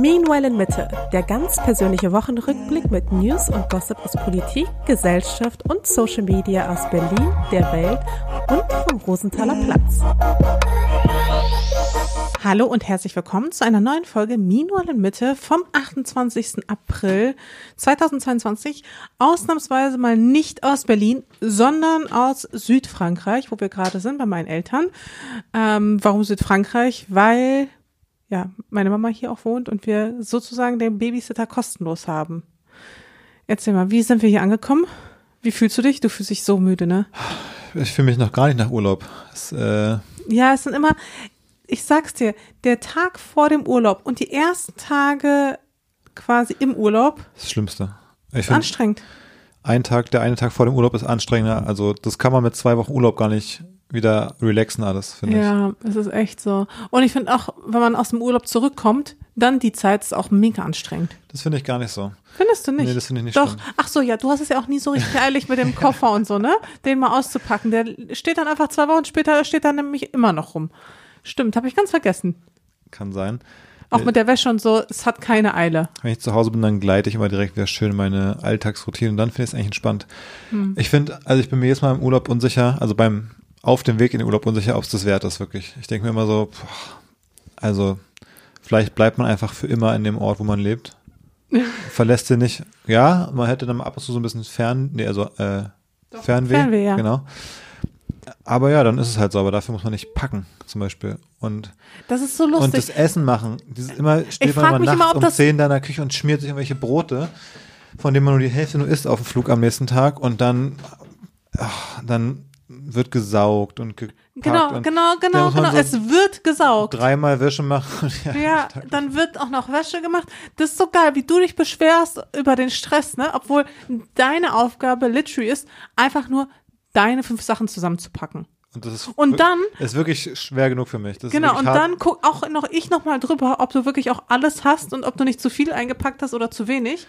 Meanwhile in Mitte, der ganz persönliche Wochenrückblick mit News und Gossip aus Politik, Gesellschaft und Social Media aus Berlin, der Welt und vom Rosenthaler Platz. Hallo und herzlich willkommen zu einer neuen Folge Meanwhile in Mitte vom 28. April 2022. Ausnahmsweise mal nicht aus Berlin, sondern aus Südfrankreich, wo wir gerade sind bei meinen Eltern. Ähm, warum Südfrankreich? Weil ja, meine Mama hier auch wohnt und wir sozusagen den Babysitter kostenlos haben. Erzähl mal, wie sind wir hier angekommen? Wie fühlst du dich? Du fühlst dich so müde, ne? Ich fühle mich noch gar nicht nach Urlaub. Es, äh ja, es sind immer, ich sag's dir, der Tag vor dem Urlaub und die ersten Tage quasi im Urlaub. Das Schlimmste. Ich ist anstrengend. Ein Tag, der eine Tag vor dem Urlaub ist anstrengender. Also das kann man mit zwei Wochen Urlaub gar nicht wieder relaxen alles, finde ja, ich. Ja, es ist echt so. Und ich finde auch, wenn man aus dem Urlaub zurückkommt, dann die Zeit ist auch mega anstrengend. Das finde ich gar nicht so. Findest du nicht? Nee, das finde ich nicht Doch. Schlimm. Ach so, ja, du hast es ja auch nie so richtig eilig mit dem Koffer und so, ne? Den mal auszupacken. Der steht dann einfach zwei Wochen später, steht dann nämlich immer noch rum. Stimmt, habe ich ganz vergessen. Kann sein. Auch mit der Wäsche und so, es hat keine Eile. Wenn ich zu Hause bin, dann gleite ich immer direkt wieder schön meine Alltagsroutine und dann finde ich es eigentlich entspannt. Hm. Ich finde, also ich bin mir jetzt mal im Urlaub unsicher, also beim auf dem Weg in den Urlaub unsicher, ob es das wert ist, wirklich. Ich denke mir immer so, also vielleicht bleibt man einfach für immer in dem Ort, wo man lebt. Verlässt den nicht. Ja, man hätte dann ab und zu so ein bisschen fern, nee, also äh, Doch, Fernweh, Fernweh ja. genau. Aber ja, dann ist es halt so, aber dafür muss man nicht packen, zum Beispiel. Und das ist so lustig. Und das Essen machen. Dieses immer steht man immer nachts immer, um 10 in deiner Küche und schmiert sich irgendwelche Brote, von denen man nur die Hälfte nur isst auf dem Flug am nächsten Tag und dann, ach, dann wird gesaugt und gepackt. Genau, und genau, genau, genau. So es wird gesaugt. Dreimal Wäsche machen. ja, ja dann wird auch noch Wäsche gemacht. Das ist so geil, wie du dich beschwerst über den Stress, ne? Obwohl deine Aufgabe literally ist, einfach nur deine fünf Sachen zusammenzupacken. Und das ist, und dann ist wirklich schwer genug für mich. Das genau, und hart. dann guck auch noch ich noch mal drüber, ob du wirklich auch alles hast und ob du nicht zu viel eingepackt hast oder zu wenig.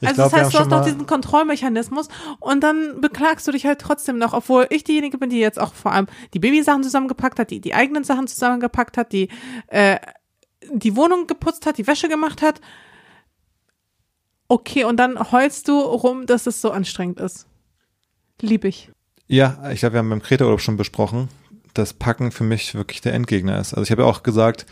Ich also glaub, das heißt, du hast noch diesen Kontrollmechanismus und dann beklagst du dich halt trotzdem noch, obwohl ich diejenige bin, die jetzt auch vor allem die Babysachen zusammengepackt hat, die die eigenen Sachen zusammengepackt hat, die äh, die Wohnung geputzt hat, die Wäsche gemacht hat. Okay, und dann heulst du rum, dass es so anstrengend ist. Lieb ich. Ja, ich glaube, wir haben beim Kreta-Urlaub schon besprochen, dass Packen für mich wirklich der Endgegner ist. Also ich habe ja auch gesagt,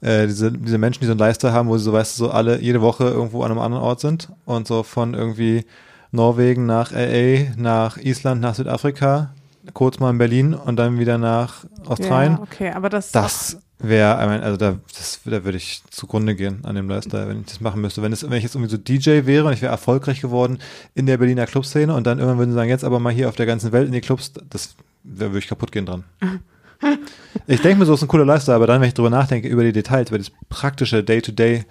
äh, diese, diese Menschen, die so einen Leister haben, wo sie so, weißt du, so alle jede Woche irgendwo an einem anderen Ort sind und so von irgendwie Norwegen nach LA, nach Island, nach Südafrika, kurz mal in Berlin und dann wieder nach Australien. Ja, okay, aber das, das wäre, also da, das, da würde ich zugrunde gehen an dem Lifestyle, wenn ich das machen müsste. Wenn, es, wenn ich jetzt irgendwie so DJ wäre und ich wäre erfolgreich geworden in der Berliner Clubszene und dann irgendwann würden sie sagen, jetzt aber mal hier auf der ganzen Welt in die Clubs, das da würde ich kaputt gehen dran. ich denke mir so, es ist ein cooler Lifestyle, aber dann, wenn ich drüber nachdenke, über die Details, über das praktische Day-to-Day,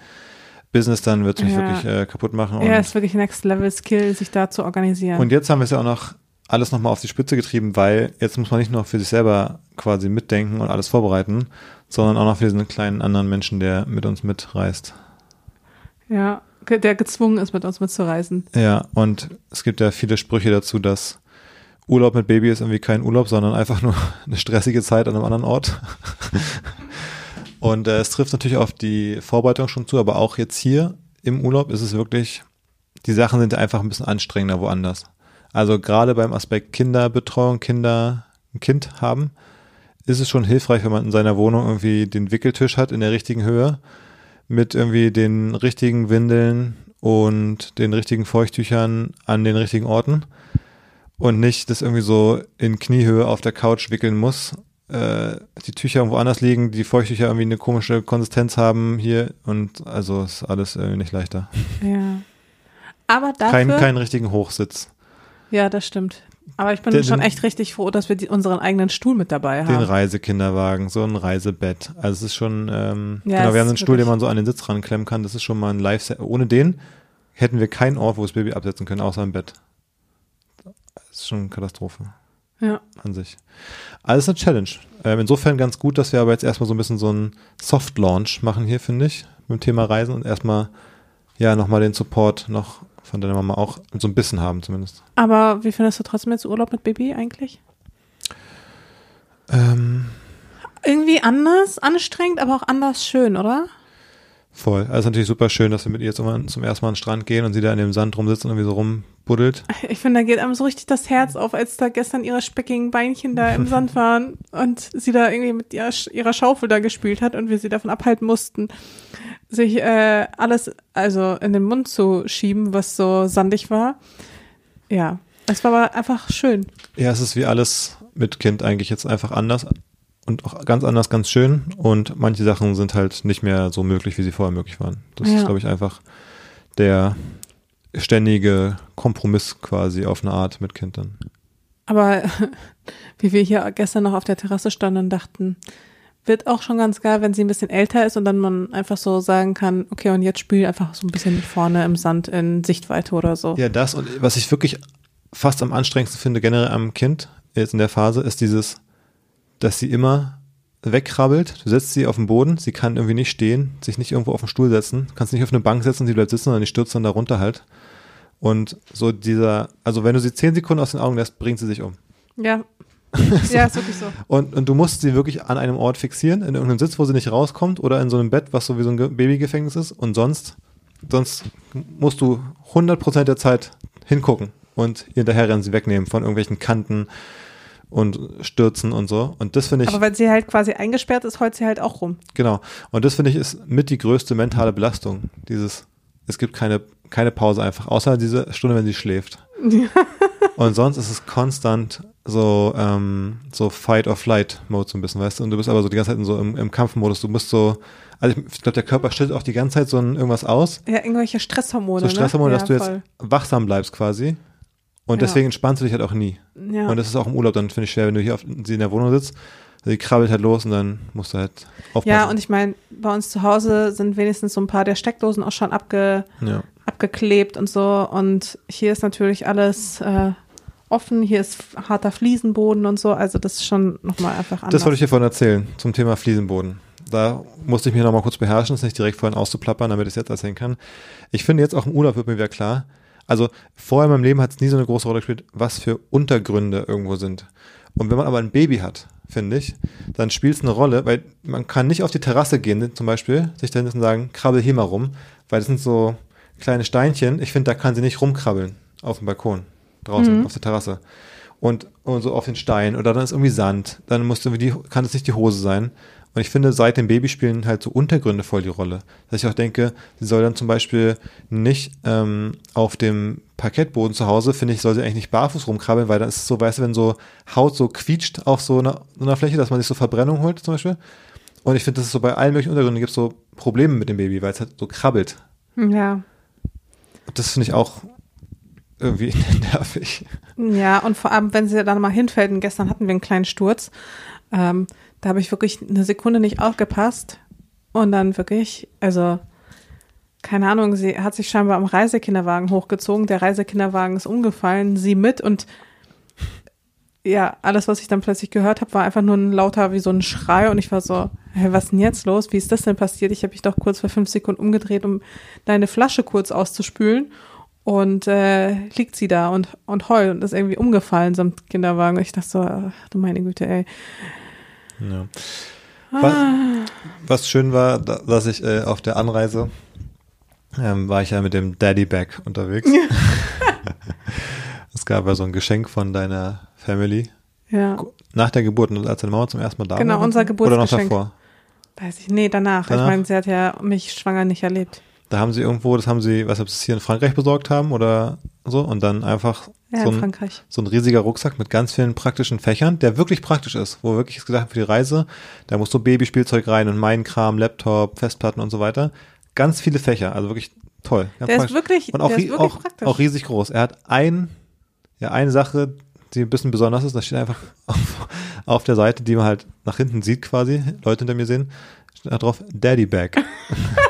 Business, dann wird es mich ja. wirklich äh, kaputt machen. Ja, es ist wirklich Next Level Skill, sich da zu organisieren. Und jetzt haben wir es ja auch noch alles nochmal auf die Spitze getrieben, weil jetzt muss man nicht nur für sich selber quasi mitdenken und alles vorbereiten, sondern auch noch für diesen kleinen anderen Menschen, der mit uns mitreist. Ja, der gezwungen ist, mit uns mitzureisen. Ja, und es gibt ja viele Sprüche dazu, dass Urlaub mit Baby ist irgendwie kein Urlaub, sondern einfach nur eine stressige Zeit an einem anderen Ort. und äh, es trifft natürlich auf die Vorbereitung schon zu, aber auch jetzt hier im Urlaub ist es wirklich, die Sachen sind einfach ein bisschen anstrengender woanders. Also gerade beim Aspekt Kinderbetreuung, Kinder, ein Kind haben, ist es schon hilfreich, wenn man in seiner Wohnung irgendwie den Wickeltisch hat in der richtigen Höhe mit irgendwie den richtigen Windeln und den richtigen Feuchttüchern an den richtigen Orten und nicht das irgendwie so in Kniehöhe auf der Couch wickeln muss. Äh, die Tücher irgendwo anders liegen, die Feuchttücher irgendwie eine komische Konsistenz haben hier und also ist alles irgendwie nicht leichter. Ja. Aber dafür. Kein, keinen richtigen Hochsitz. Ja, das stimmt. Aber ich bin den, schon echt richtig froh, dass wir die, unseren eigenen Stuhl mit dabei haben. Den Reisekinderwagen, so ein Reisebett. Also es ist schon, ähm, ja, genau, wir haben einen Stuhl, den man so an den Sitz ranklemmen kann. Das ist schon mal ein live. Ohne den hätten wir keinen Ort, wo das Baby absetzen können, außer im Bett. Das ist schon eine Katastrophe. Ja. An sich. Alles eine Challenge. Ähm, insofern ganz gut, dass wir aber jetzt erstmal so ein bisschen so einen Soft-Launch machen hier, finde ich, mit dem Thema Reisen und erstmal ja nochmal den Support noch von deiner Mama auch so ein bisschen haben zumindest. Aber wie findest du trotzdem jetzt Urlaub mit Baby eigentlich? Ähm, Irgendwie anders, anstrengend, aber auch anders schön, oder? Voll. Also natürlich super schön, dass wir mit ihr jetzt immer zum ersten Mal an den Strand gehen und sie da in dem Sand rumsitzt und irgendwie so rumbuddelt. Ich finde, da geht einem so richtig das Herz auf, als da gestern ihre speckigen Beinchen da im Sand waren und sie da irgendwie mit ihrer, ihrer Schaufel da gespielt hat und wir sie davon abhalten mussten, sich äh, alles also in den Mund zu schieben, was so sandig war. Ja, es war aber einfach schön. Ja, es ist wie alles mit Kind eigentlich jetzt einfach anders und auch ganz anders, ganz schön. Und manche Sachen sind halt nicht mehr so möglich, wie sie vorher möglich waren. Das Ja. ist, glaube ich, einfach der ständige Kompromiss quasi auf eine Art mit Kind dann. Aber wie wir hier gestern noch auf der Terrasse standen und dachten, wird auch schon ganz geil, wenn sie ein bisschen älter ist und dann man einfach so sagen kann, okay, und jetzt spiel einfach so ein bisschen vorne im Sand in Sichtweite oder so. Ja, das und was ich wirklich fast am anstrengendsten finde generell am Kind jetzt in der Phase ist dieses, dass sie immer wegkrabbelt. Du setzt sie auf den Boden, sie kann irgendwie nicht stehen, sich nicht irgendwo auf den Stuhl setzen, kannst nicht auf eine Bank setzen, sie bleibt sitzen, sondern die stürzt dann da runter halt. Und so dieser, also wenn du sie zehn Sekunden aus den Augen lässt, bringt sie sich um. Ja. Ja, ist wirklich so. Und, und du musst sie wirklich an einem Ort fixieren, in irgendeinem Sitz, wo sie nicht rauskommt oder in so einem Bett, was so wie so ein Ge- Babygefängnis ist. Und sonst, sonst musst du 100% der Zeit hingucken und ihr hinterherrennen, sie wegnehmen von irgendwelchen Kanten und Stürzen und so. Und das finde ich, Aber wenn sie halt quasi eingesperrt ist, heult sie halt auch rum. genau. Und das finde ich ist mit die größte mentale Belastung. Dieses, es gibt keine, keine Pause einfach, außer diese Stunde, wenn sie schläft. Und sonst ist es konstant so, ähm, so Fight-or-Flight-Mode so ein bisschen, weißt du? Und du bist aber so die ganze Zeit in so im, im Kampfmodus. Du musst so, also ich, glaube, der Körper stellt auch die ganze Zeit so ein, irgendwas aus, Ja, irgendwelche Stresshormone. so Stresshormone, ne? dass ja, du jetzt voll. wachsam bleibst quasi. Und Ja. deswegen entspannst du dich halt auch nie. Ja. Und das ist auch im Urlaub dann, finde ich, schwer, wenn du hier auf, sie in der Wohnung sitzt. Sie krabbelt halt los und dann musst du halt aufpassen. ja, und ich meine, bei uns zu Hause sind wenigstens so ein paar der Steckdosen auch schon abge, ja. abgeklebt und so. Und hier ist natürlich alles äh, offen. Hier ist harter Fliesenboden und so. Also das ist schon nochmal einfach anders. Das wollte ich dir vorhin erzählen, zum Thema Fliesenboden. Da musste ich mich nochmal kurz beherrschen, das nicht direkt vorhin auszuplappern, damit ich es jetzt erzählen kann. Ich finde jetzt auch im Urlaub wird mir wieder klar, also vorher in meinem Leben hat es nie so eine große Rolle gespielt, was für Untergründe irgendwo sind. Und wenn man aber ein Baby hat, finde ich, dann spielt es eine Rolle, weil man kann nicht auf die Terrasse gehen, zum Beispiel, sich dann sagen, krabbel hier mal rum, weil das sind so kleine Steinchen. Ich finde, da kann sie nicht rumkrabbeln auf dem Balkon, draußen, auf der Terrasse. Und, und so auf den Stein oder dann ist irgendwie Sand, dann muss irgendwie die, kann es nicht die Hose sein. Und ich finde, seit dem Baby spielen halt so Untergründe voll die Rolle. Dass ich auch denke, sie soll dann zum Beispiel nicht ähm, auf dem Parkettboden zu Hause, finde ich, soll sie eigentlich nicht barfuß rumkrabbeln, weil dann ist es so, weißt du, wenn so Haut so quietscht auf so einer, so einer Fläche, dass man sich so Verbrennung holt zum Beispiel. Und ich finde, dass es so bei allen möglichen Untergründen gibt so Probleme mit dem Baby, weil es halt so krabbelt. Ja. Und das finde ich auch irgendwie nervig. Ja, und vor allem, wenn sie dann mal hinfällt, und gestern hatten wir einen kleinen Sturz, ähm, da habe ich wirklich eine Sekunde nicht aufgepasst und dann wirklich, also keine Ahnung, sie hat sich scheinbar am Reisekinderwagen hochgezogen, der Reisekinderwagen ist umgefallen, sie mit und ja, alles, was ich dann plötzlich gehört habe, war einfach nur ein lauter wie so ein Schrei und ich war so, hä, was denn jetzt los? Wie ist das denn passiert? Ich habe mich doch kurz für fünf Sekunden umgedreht, um deine Flasche kurz auszuspülen und äh, liegt sie da und, und heult und ist irgendwie umgefallen samt Kinderwagen. Ich dachte so, ach, du meine Güte, ey. Ja. Was, was schön war, da- dass ich äh, auf der Anreise ähm, war ich ja mit dem Daddy Bag unterwegs. es gab ja so ein Geschenk von deiner Family Ja, nach der Geburt, als deine Mama zum ersten Mal da Genau, war. unser Oder noch Geburtsgeschenk. davor. weiß ich. Nee, danach. Danach? Ich meine, sie hat ja mich schwanger nicht erlebt. Da haben sie irgendwo, das haben sie, was ob sie es hier in Frankreich besorgt haben oder so und dann einfach Ja, so in ein, so ein riesiger Rucksack mit ganz vielen praktischen Fächern, der wirklich praktisch ist, wo wirklich ist gedacht für die Reise, da muss so Babyspielzeug rein und mein Kram, Laptop, Festplatten und so weiter. Ganz viele Fächer, also wirklich toll. Der ist praktisch. wirklich, und auch, der ist wirklich auch, praktisch. auch riesig groß. Er hat ein, ja, eine Sache, die ein bisschen besonders ist, da steht einfach auf, auf der Seite, die man halt nach hinten sieht quasi, Leute hinter mir sehen, steht da drauf Daddy Bag.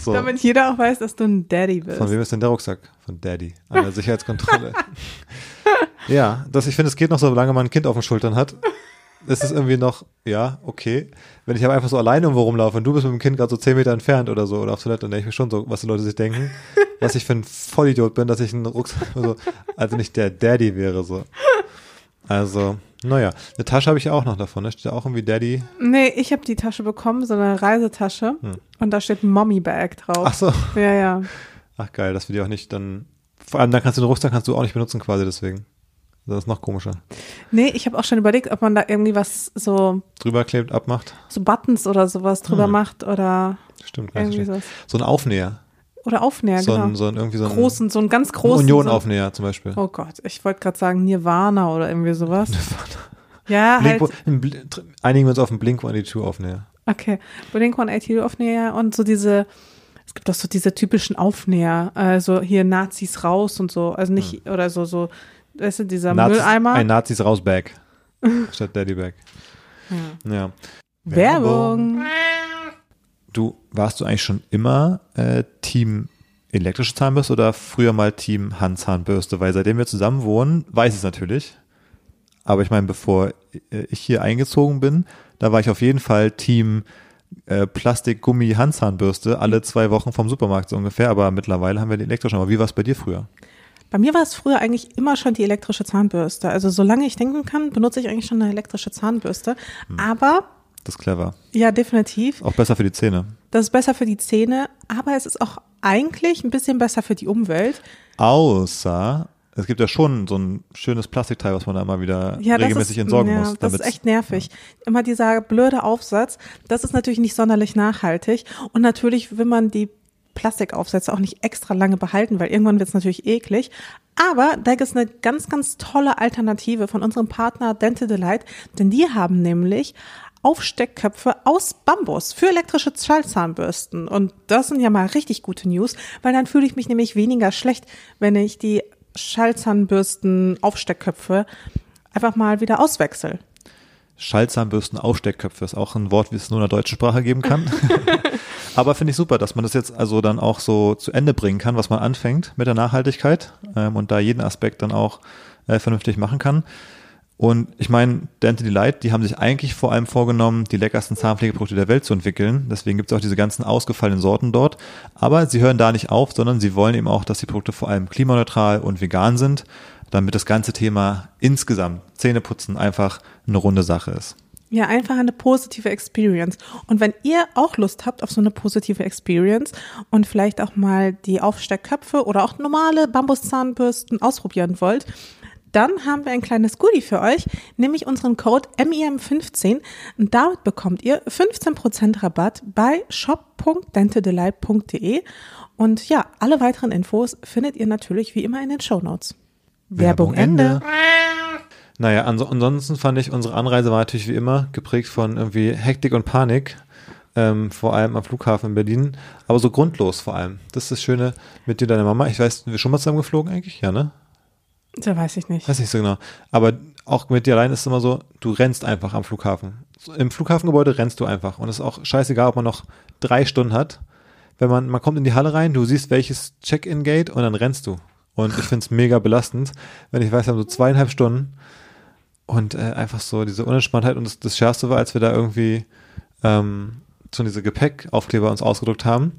so. Damit jeder auch weiß, dass du ein Daddy bist. Von wem ist denn der Rucksack? Von Daddy. An der Sicherheitskontrolle. ja, das, ich finde, es geht noch, solange man ein Kind auf den Schultern hat. Es ist irgendwie noch, ja, okay. Wenn ich aber einfach so alleine irgendwo rumlaufe und du bist mit dem Kind gerade so zehn Meter entfernt oder so oder auf Toilette, dann denke ich mir schon so, was die Leute sich denken. was ich für ein Vollidiot bin, dass ich einen Rucksack, also, also nicht der Daddy wäre so. Also, Naja, eine Tasche habe ich ja auch noch davon. Da steht ja auch irgendwie Daddy. Nee, ich habe die Tasche bekommen, so eine Reisetasche. Und da steht Mommy Bag drauf. Hm. Ach so. Ja, ja. Ach geil, dass wir die auch nicht dann. Vor allem dann kannst du den Rucksack kannst du auch nicht benutzen quasi deswegen. Das ist noch komischer. Nee, ich habe auch schon überlegt, ob man da irgendwie was so, Drüber klebt, abmacht. so Buttons oder sowas drüber Hm. macht oder Stimmt. irgendwie sowas. So ein Aufnäher. Oder Aufnäher, so, genau. ein, so ein irgendwie so ein großen, so einen ganz großen. Union-Aufnäher zum Beispiel. So, oh Gott, ich wollte gerade sagen Nirvana oder irgendwie sowas. Ja, Blink, halt. einigen wir uns auf einen Blink 182 Aufnäher. Okay, Blink 182 Aufnäher und so diese, es gibt doch so diese typischen Aufnäher, also hier Nazis raus und so, also nicht, oder so, so, weißt du, dieser Hm. Nazis, Mülleimer. Ein Nazis raus Bag. statt Daddy Bag. ja. Ja. Werbung. Du, warst du eigentlich schon immer äh, Team elektrische Zahnbürste oder früher mal Team Handzahnbürste? Weil seitdem wir zusammen wohnen, weiß ich es natürlich. Aber ich meine, bevor ich hier eingezogen bin, da war ich auf jeden Fall Team äh, Plastik-Gummi-Handzahnbürste alle zwei Wochen vom Supermarkt so ungefähr. Aber mittlerweile haben wir die elektrische. Aber wie war es bei dir früher? Bei mir war es früher eigentlich immer schon die elektrische Zahnbürste. Also solange ich denken kann, benutze ich eigentlich schon eine elektrische Zahnbürste. Hm. Aber, Das ist clever. ja, definitiv. Auch besser für die Zähne. Das ist besser für die Zähne, aber es ist auch eigentlich ein bisschen besser für die Umwelt. Außer, es gibt ja schon so ein schönes Plastikteil, was man da immer wieder Ja, regelmäßig ist, entsorgen ja, muss. Das ist echt nervig. Immer dieser blöde Aufsatz, das ist natürlich nicht sonderlich nachhaltig. Und natürlich will man die Plastikaufsätze auch nicht extra lange behalten, weil irgendwann wird es natürlich eklig. Aber da gibt es eine ganz, ganz tolle Alternative von unserem Partner Dental Delight, denn die haben nämlich Aufsteckköpfe aus Bambus für elektrische Schallzahnbürsten. Und das sind ja mal richtig gute News, weil dann fühle ich mich nämlich weniger schlecht, wenn ich die Schallzahnbürsten Aufsteckköpfe einfach mal wieder auswechsel. Schallzahnbürsten, Aufsteckköpfe ist auch ein Wort, wie es nur in der deutschen Sprache geben kann. Aber finde ich super, dass man das jetzt also dann auch so zu Ende bringen kann, was man anfängt mit der Nachhaltigkeit ähm, und da jeden Aspekt dann auch äh, vernünftig machen kann. Und ich meine, Dental Delight, die haben sich eigentlich vor allem vorgenommen, die leckersten Zahnpflegeprodukte der Welt zu entwickeln. Deswegen gibt es auch diese ganzen ausgefallenen Sorten dort. Aber sie hören da nicht auf, sondern sie wollen eben auch, dass die Produkte vor allem klimaneutral und vegan sind, damit das ganze Thema insgesamt Zähneputzen einfach eine runde Sache ist. Ja, einfach eine positive Experience. Und wenn ihr auch Lust habt auf so eine positive Experience und vielleicht auch mal die Aufsteckköpfe oder auch normale Bambuszahnbürsten ausprobieren wollt, dann haben wir ein kleines Goodie für euch, nämlich unseren Code MIM15. Und damit bekommt ihr 15% Rabatt bei shop.dentedelight.de. Und ja, alle weiteren Infos findet ihr natürlich wie immer in den Shownotes. Werbung Ende. Naja, ans ansonsten fand ich, unsere Anreise war natürlich wie immer geprägt von irgendwie Hektik und Panik, ähm, vor allem am Flughafen in Berlin, aber so grundlos vor allem. Das ist das Schöne mit dir deiner Mama. Ich weiß, sind wir schon mal zusammen geflogen eigentlich? Ja, ne? Da weiß ich nicht. Weiß nicht so genau. Aber auch mit dir allein ist es immer so, du rennst einfach am Flughafen. Im Flughafengebäude rennst du einfach. Und es ist auch scheißegal, ob man noch drei Stunden hat. Wenn man, man kommt in die Halle rein, du siehst welches Check-in-Gate und dann rennst du. Und ich finde es mega belastend, wenn ich weiß, wir haben so zweieinhalb Stunden und äh, einfach so diese Unentspanntheit. Und das, das Schärfste war, als wir da irgendwie ähm, so diese Gepäckaufkleber uns ausgedruckt haben.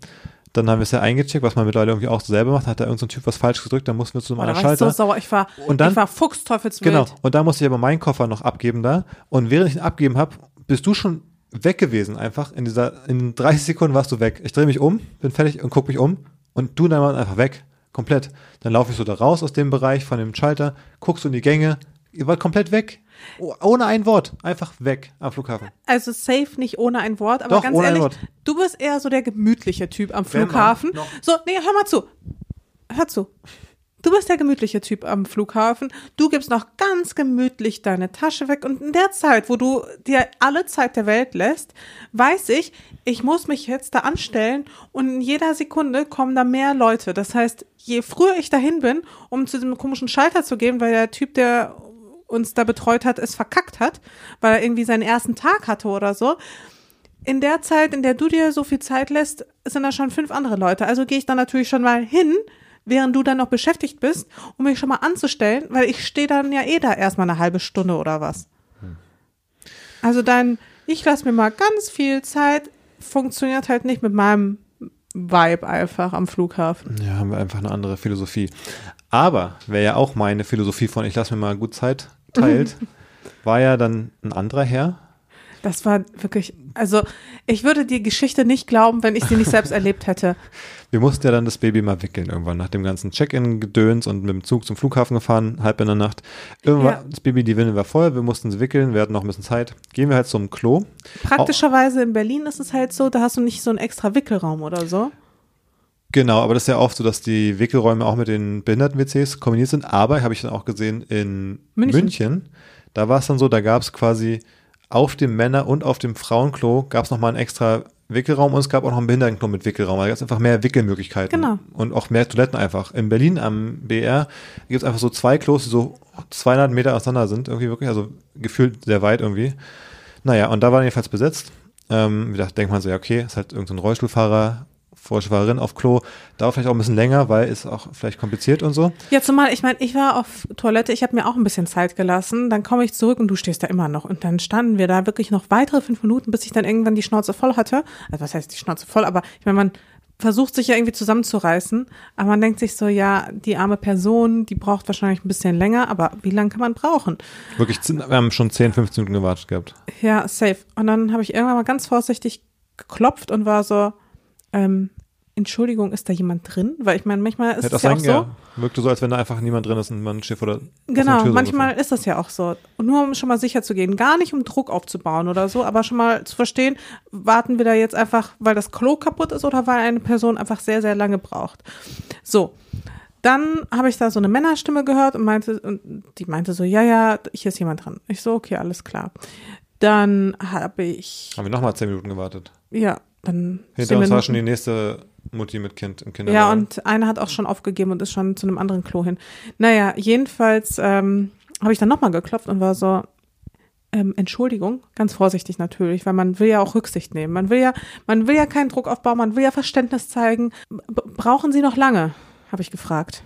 Dann haben wir es ja eingecheckt, was man mittlerweile irgendwie auch so selber macht. Hat da irgendein so Typ was falsch gedrückt, dann mussten wir zu einem anderen war ich so Schalter. sauer. Ich war, Und dann- ich war fuchsteufelswild. Genau. Und da musste ich aber meinen Koffer noch abgeben da. Und während ich ihn abgeben habe, bist du schon weg gewesen einfach. In dieser, in 30 Sekunden warst du weg. Ich drehe mich um, bin fertig und gucke mich um. Und du dann einfach weg. Komplett. Dann laufe ich so da raus aus dem Bereich von dem Schalter, guckst du in die Gänge. Ihr wart komplett weg. Oh, Ohne ein Wort. Einfach weg am Flughafen. Also safe nicht ohne ein Wort, aber Doch, ganz ohne ein ehrlich, Wort. du bist eher so der gemütliche Typ am Flughafen. So, nee, hör mal zu. Hör zu. Du bist der gemütliche Typ am Flughafen. Du gibst noch ganz gemütlich deine Tasche weg und in der Zeit, wo du dir alle Zeit der Welt lässt, weiß ich, ich muss mich jetzt da anstellen und in jeder Sekunde kommen da mehr Leute. Das heißt, je früher ich dahin bin, um zu diesem komischen Schalter zu gehen, weil der Typ, der uns da betreut hat, es verkackt hat, weil er irgendwie seinen ersten Tag hatte oder so. In der Zeit, in der du dir so viel Zeit lässt, sind da schon fünf andere Leute. Also gehe ich dann natürlich schon mal hin, während du dann noch beschäftigt bist, um mich schon mal anzustellen, weil ich stehe dann ja eh da erstmal eine halbe Stunde oder was. Also dein, ich lasse mir mal ganz viel Zeit, funktioniert halt nicht mit meinem Vibe einfach am Flughafen. Ja, haben wir einfach eine andere Philosophie. Aber wer ja auch meine Philosophie von ich lasse mir mal gut Zeit teilt, war ja dann ein anderer Herr. Das war wirklich, also ich würde die Geschichte nicht glauben, wenn ich sie nicht selbst erlebt hätte. Wir mussten ja dann das Baby mal wickeln irgendwann nach dem ganzen Check-in-Gedöns und mit dem Zug zum Flughafen gefahren, halb in der Nacht. Irgendwann, Ja. das Baby, die Windel war voll, wir mussten sie wickeln, wir hatten noch ein bisschen Zeit. Gehen wir halt zum Klo. Praktischerweise in Berlin ist es halt so, da hast du nicht so einen extra Wickelraum oder so. Genau, aber das ist ja oft so, dass die Wickelräume auch mit den Behinderten-WCs kombiniert sind. Aber, habe ich dann auch gesehen, in München. München, da war es dann so, da gab es quasi auf dem Männer- und auf dem Frauenklo gab es nochmal einen extra Wickelraum und es gab auch noch einen Behindertenklo mit Wickelraum. Da gab es einfach mehr Wickelmöglichkeiten. Genau. Und auch mehr Toiletten einfach. In Berlin am BR gibt es einfach so zwei Klos, die so 200 Meter auseinander sind. Irgendwie wirklich, also gefühlt sehr weit irgendwie. Naja, und da war jedenfalls besetzt. Ähm, wie gesagt, denkt man so, ja, okay, ist halt irgendein Rollstuhlfahrer, Rollstuhlfahrerin auf Klo. Dauert vielleicht auch ein bisschen länger, weil ist auch vielleicht kompliziert und so. Ja, zumal, ich meine, ich war auf Toilette, ich habe mir auch ein bisschen Zeit gelassen, dann komme ich zurück und du stehst da immer noch. Und dann standen wir da wirklich noch weitere fünf Minuten, bis ich dann irgendwann die Schnauze voll hatte. Also was heißt die Schnauze voll, aber ich meine, man versucht sich ja irgendwie zusammenzureißen, aber man denkt sich so, ja, die arme Person, die braucht wahrscheinlich ein bisschen länger, aber wie lange kann man brauchen? Wirklich, wir haben schon 10, 15 Minuten gewartet gehabt. Ja, safe. Und dann habe ich irgendwann mal ganz vorsichtig geklopft und war so, ähm, Entschuldigung, ist da jemand drin? Weil ich meine, manchmal ist Hätte es ja auch so. ja. Wirkte so, als wenn da einfach niemand drin ist und man steht vor der offenen Genau, manchmal ist das ja auch so. Und nur um schon mal sicher zu gehen, gar nicht um Druck aufzubauen oder so, aber schon mal zu verstehen, warten wir da jetzt einfach, weil das Klo kaputt ist oder weil eine Person einfach sehr, sehr lange braucht. So. Dann habe ich da so eine Männerstimme gehört und meinte, und die meinte so, ja, ja, hier ist jemand dran. Ich so, okay, alles klar. Dann habe ich, Haben wir nochmal 10 Minuten gewartet. ja, dann Hinter uns war schon die nächste Mutti mit Kind im Kinderwagen. Ja, und eine hat auch schon aufgegeben und ist schon zu einem anderen Klo hin. Naja, jedenfalls ähm, habe ich dann nochmal geklopft und war so, ähm, Entschuldigung, ganz vorsichtig natürlich, weil man will ja auch Rücksicht nehmen. Man will ja, man will ja keinen Druck aufbauen, man will ja Verständnis zeigen. B brauchen Sie noch lange? Habe ich gefragt.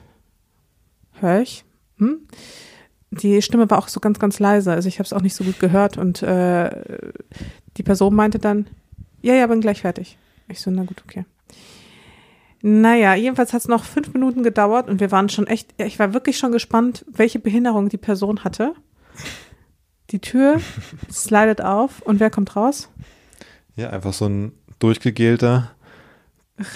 Hör ich? Hm? Die Stimme war auch so ganz, ganz leise, also ich habe es auch nicht so gut gehört und äh, die Person meinte dann, ja, ja, bin gleich fertig. Ich so, na gut, okay. Naja, jedenfalls hat es noch fünf Minuten gedauert und wir waren schon echt, ich war wirklich schon gespannt, welche Behinderung die Person hatte. Die Tür slidet auf und wer kommt raus? ja, einfach so ein durchgegelter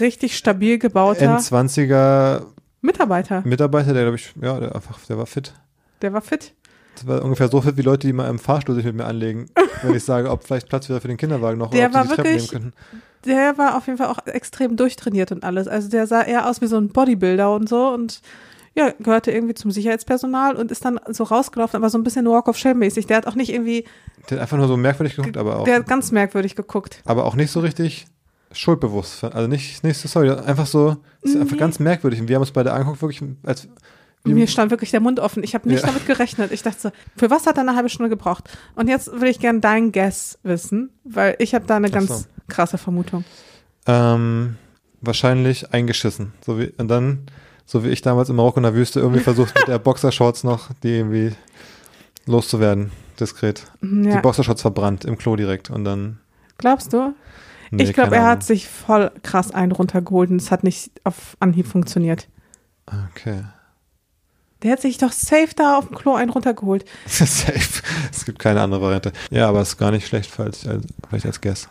Richtig stabil gebauter N20er Mitarbeiter. Mitarbeiter, der glaube ich, ja, der einfach, der war fit. Der war fit. Das war ungefähr so fit wie Leute, die mal im Fahrstuhl sich mit mir anlegen, wenn ich sage, ob vielleicht Platz wäre für den Kinderwagen noch Der oder ob sie die Treppe nehmen wirklich- könnten. Der war auf jeden Fall auch extrem durchtrainiert und alles. Also der sah eher aus wie so ein Bodybuilder und so und ja, gehörte irgendwie zum Sicherheitspersonal und ist dann so rausgelaufen, aber so ein bisschen Walk of Shame mäßig. Der hat auch nicht irgendwie, Der hat einfach nur so merkwürdig geguckt, aber auch, der hat ganz merkwürdig geguckt. aber auch nicht so richtig schuldbewusst. Also nicht, nicht so sorry, einfach so, ist einfach Nee. ganz merkwürdig. Und wir haben uns beide angeguckt, wirklich als, Mir stand wirklich der Mund offen. Ich habe nicht Ja. damit gerechnet. Ich dachte so, für was hat er eine halbe Stunde gebraucht? Und jetzt will ich gern dein Guess wissen, weil ich habe da eine ganz so. krasse Vermutung. ähm, wahrscheinlich eingeschissen. So wie, und dann, so wie ich damals in Marokko in der Wüste, irgendwie versucht mit der Boxershorts noch, die irgendwie loszuwerden, diskret. Die Ja. Boxershorts verbrannt im Klo direkt und dann. Glaubst du? Nee, ich glaube, er hat sich voll krass einen runtergeholt und es hat nicht auf Anhieb funktioniert. Okay. Der hat sich doch safe da auf dem Klo einen runtergeholt. Safe. Es gibt keine andere Variante. Ja, aber es ist gar nicht schlecht, falls als, vielleicht als Guess.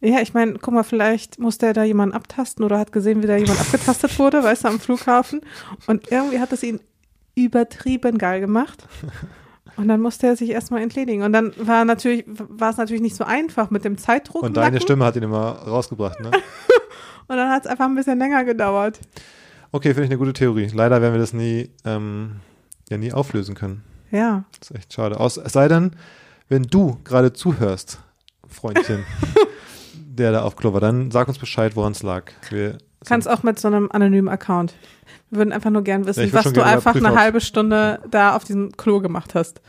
Ja, ich meine, guck mal, vielleicht musste er da jemanden abtasten oder hat gesehen, wie da jemand abgetastet wurde, weißt du, am Flughafen. Und irgendwie hat es ihn übertrieben geil gemacht. Und dann musste er sich erstmal entledigen. Und dann war natürlich, war es natürlich nicht so einfach mit dem Zeitdruck. Und deine. Stimme hat ihn immer rausgebracht, ne? Und dann hat es einfach ein bisschen länger gedauert. Okay, finde ich eine gute Theorie. Leider werden wir das nie, ähm, ja, nie auflösen können. Ja. Das ist echt schade. Aus, es sei denn, wenn du gerade zuhörst, Freundchen, der da auf Klo war, dann sag uns Bescheid, woran es lag. Wir Kannst auch mit so einem anonymen Account. Wir würden einfach nur gern Ja, wissen, würd was du einfach eine halbe Stunde da auf diesem Klo gemacht hast.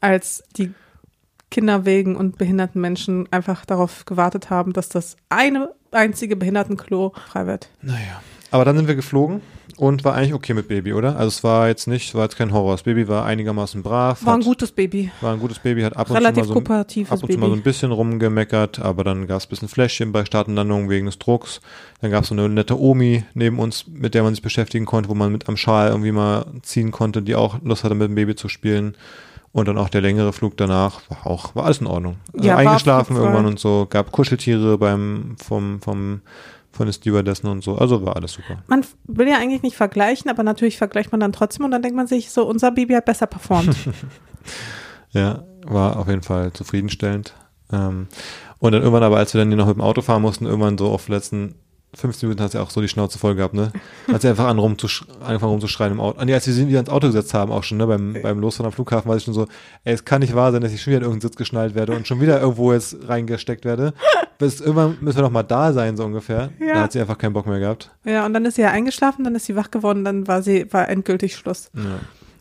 Als die Kinderwegen und behinderten Menschen einfach darauf gewartet haben, dass das eine einzige Behindertenklo frei wird. Naja. Aber dann sind wir geflogen und war eigentlich okay mit Baby, oder? Also es war jetzt nicht, war jetzt kein Horror. Das Baby war einigermaßen brav. War ein hat, gutes Baby. war ein gutes Baby, hat ab und Relativ zu mal so, kooperatives ab und zu mal so ein bisschen rumgemeckert, aber dann gab es ein bisschen Fläschchen bei Start und Landung wegen des Drucks. Dann gab es so eine nette Omi neben uns, mit der man sich beschäftigen konnte, wo man mit am Schal irgendwie mal ziehen konnte, die auch Lust hatte, mit dem Baby zu spielen. Und dann auch der längere Flug danach war auch, war alles in Ordnung. Also Ja, eingeschlafen irgendwann und so, gab Kuscheltiere beim, vom, vom, von den Stewardessen und so. Also war alles super. Man will ja eigentlich nicht vergleichen, aber natürlich vergleicht man dann trotzdem und dann denkt man sich so, unser Baby hat besser performt. Ja, war auf jeden Fall zufriedenstellend. Ähm, und dann irgendwann aber, als wir dann hier noch mit dem Auto fahren mussten, irgendwann so auf letzten 15 Minuten hat sie auch so die Schnauze voll gehabt, ne? Hat sie einfach an rumzusch angefangen rumzuschreien im Auto. Ah, nee, als wir sie wieder ins Auto gesetzt haben, auch schon, ne? Beim, beim Losfahren am Flughafen war ich schon so, ey, es kann nicht wahr sein, dass ich schon wieder in irgendeinen Sitz geschnallt werde und schon wieder irgendwo jetzt reingesteckt werde. Bis irgendwann müssen wir doch mal da sein, so ungefähr. Ja. Da hat sie einfach keinen Bock mehr gehabt. ja, und dann ist sie ja eingeschlafen, dann ist sie wach geworden, dann war sie, war endgültig Schluss. Ja.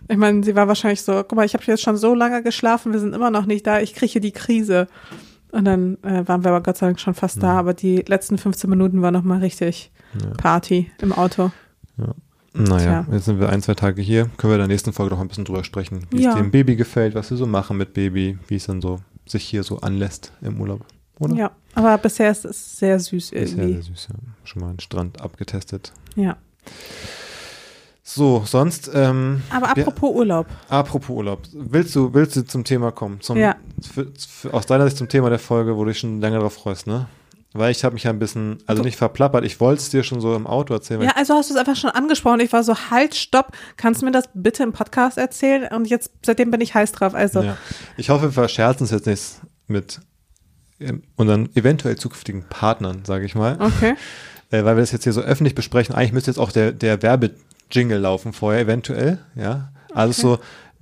Ich meine, sie war wahrscheinlich so, guck mal, ich habe jetzt schon so lange geschlafen, wir sind immer noch nicht da, ich kriege die Krise. Und dann äh, waren wir aber Gott sei Dank schon fast da, aber die letzten 15 Minuten war nochmal richtig Ja. Party im Auto. Naja, Tja. jetzt sind wir ein, zwei Tage hier. Können wir in der nächsten Folge noch ein bisschen drüber sprechen, wie Ja. es dem Baby gefällt, was wir so machen mit Baby, wie es dann so sich hier so anlässt im Urlaub. Oder? Ja, aber bisher ist es sehr süß Ist ja irgendwie. sehr süß, ja. Schon mal einen Strand abgetestet. Ja. So, sonst, ähm, Aber apropos Urlaub. apropos Urlaub. Willst du, willst du zum Thema kommen? Zum, Ja. Für, für, aus deiner Sicht zum Thema der Folge, wo du dich schon lange drauf freust, ne? Weil ich habe mich ja ein bisschen, also nicht verplappert, ich wollte es dir schon so im Auto erzählen. Ja, also hast du es einfach schon angesprochen. Ich war so, halt, stopp. Kannst du mir das bitte im Podcast erzählen? Und jetzt, seitdem bin ich heiß drauf. Also, Ja. Ich hoffe, wir verscherzen es jetzt nicht mit ähm, unseren eventuell zukünftigen Partnern, sage ich mal, okay. äh, weil wir das jetzt hier so öffentlich besprechen. Eigentlich müsste jetzt auch der, der Werbejingle laufen vorher, eventuell, ja. Also so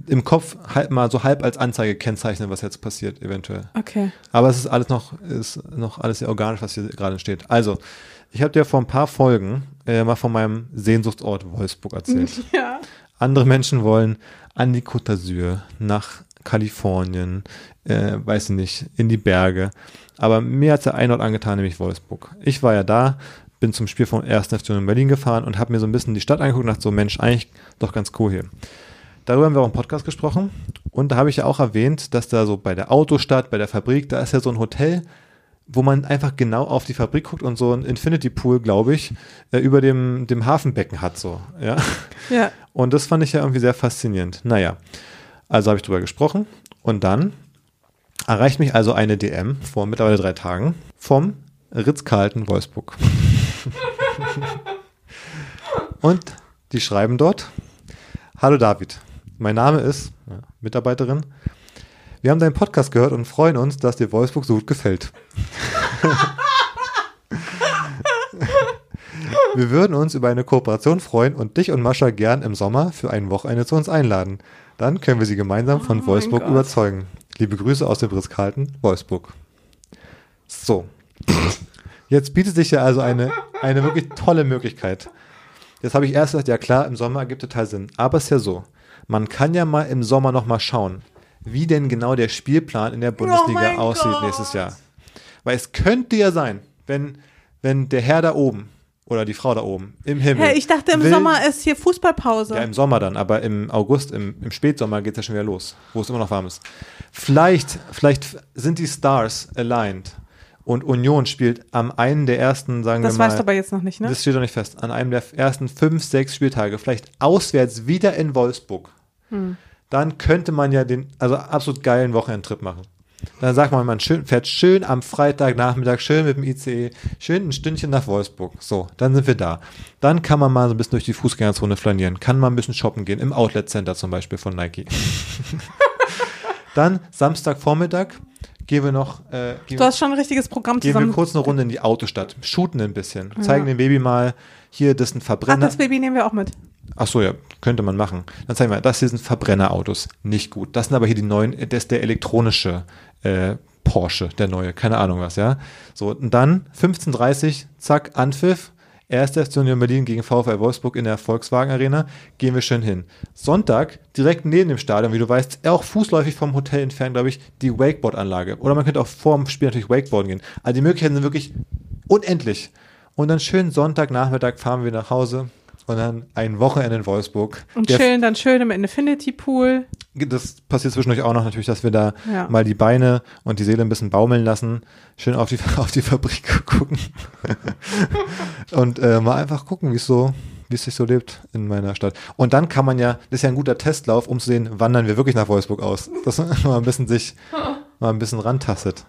im Kopf halb mal so halb als Anzeige kennzeichnen, was jetzt passiert, eventuell. Okay. Aber es ist alles noch, ist noch alles sehr organisch, was hier gerade entsteht. Also, ich habe dir vor ein paar Folgen äh, mal von meinem Sehnsuchtsort Wolfsburg erzählt. Ja. Andere Menschen wollen an die Côte d'Azur, nach Kalifornien, äh, weiß ich nicht, in die Berge. Aber mir hat der ein Ort angetan, nämlich Wolfsburg. Ich war ja da, bin zum Spiel vom 1. FC in Berlin gefahren und habe mir so ein bisschen die Stadt angeguckt und dachte so, Mensch, eigentlich doch ganz cool hier. Darüber haben wir auch im Podcast gesprochen und da habe ich ja auch erwähnt, dass da so bei der Autostadt, bei der Fabrik, da ist ja so ein Hotel, wo man einfach genau auf die Fabrik guckt und so ein Infinity Pool, glaube ich, äh, über dem, dem Hafenbecken hat so, ja. Ja. Und das fand ich ja irgendwie sehr faszinierend. Naja, also habe ich drüber gesprochen und dann erreicht mich also eine DM vor mittlerweile drei Tagen vom Ritz-Carlton Wolfsburg. und die schreiben dort, Hallo David, mein Name ist ja, Mitarbeiterin. Wir haben deinen Podcast gehört und freuen uns, dass dir Wolfsburg so gut gefällt. Wir würden uns über eine Kooperation freuen und dich und Mascha gern im Sommer für ein Wochenende zu uns einladen. Dann können wir sie gemeinsam von Oh Wolfsburg überzeugen. Liebe Grüße aus dem Ritz-Carlton, Wolfsburg. So. Jetzt bietet sich ja also eine, eine wirklich tolle Möglichkeit. Jetzt habe ich erst gesagt, ja klar, im Sommer ergibt total Sinn. Aber es ist ja so, man kann ja mal im Sommer noch mal schauen, wie denn genau der Spielplan in der Bundesliga Oh aussieht Gott. nächstes Jahr. Weil es könnte ja sein, wenn, wenn der Herr da oben oder die Frau da oben im Himmel. Hey, ich dachte, im will- Sommer ist hier Fußballpause. Ja, im Sommer dann, aber im August, im, im Spätsommer geht es ja schon wieder los, wo es immer noch warm ist. Vielleicht, vielleicht sind die Stars aligned und Union spielt am einen der ersten, sagen das wir mal. weißt du aber jetzt noch nicht, ne? Das steht doch nicht fest. An einem der ersten fünf, sechs Spieltage, vielleicht auswärts wieder in Wolfsburg. Hm. Dann könnte man ja den, also absolut geilen Wochenendtrip machen. Dann sagt man, man schön, fährt schön am Freitagnachmittag, schön mit dem ICE, schön ein Stündchen nach Wolfsburg. So, dann sind wir da. Dann kann man mal so ein bisschen durch die Fußgängerzone flanieren, kann mal ein bisschen shoppen gehen, im Outlet Center zum Beispiel von Nike. dann Samstagvormittag gehen wir noch, äh, gehen Du hast schon ein richtiges Programm Gehen wir zusammen. kurz eine Runde in die Autostadt, shooten ein bisschen, zeigen dem Baby mal, hier, das sind Ach, Verbrenner. das Baby nehmen wir auch mit. Ach so, ja, könnte man machen. Dann zeigen wir, das hier sind Verbrennerautos, nicht gut. Das sind aber hier die neuen, das ist der elektronische äh, Porsche, der neue, keine Ahnung was, ja. So, und dann 15.30 zack, Anpfiff, 1. FC Union Berlin gegen VfL Wolfsburg in der Volkswagen Arena, gehen wir schön hin. Sonntag, direkt neben dem Stadion, wie du weißt, auch fußläufig vom Hotel entfernt, glaube ich, die Wakeboard-Anlage. Oder man könnte auch vor dem Spiel natürlich Wakeboarden gehen. Also die Möglichkeiten sind wirklich unendlich. Und dann schön Sonntagnachmittag fahren wir nach Hause und dann ein Wochenende in Wolfsburg. Und Der- chillen dann schön im Infinity Pool. das passiert zwischendurch auch noch natürlich, dass wir da Ja. mal die Beine und die Seele ein bisschen baumeln lassen, schön auf die, auf die Fabrik gucken und äh, mal einfach gucken, wie es so, wie es sich so lebt in meiner Stadt. Und dann kann man ja, das ist ja ein guter Testlauf, um zu sehen, wandern wir wirklich nach Wolfsburg aus. Dass man mal ein bisschen sich, mal ein bisschen rantastet.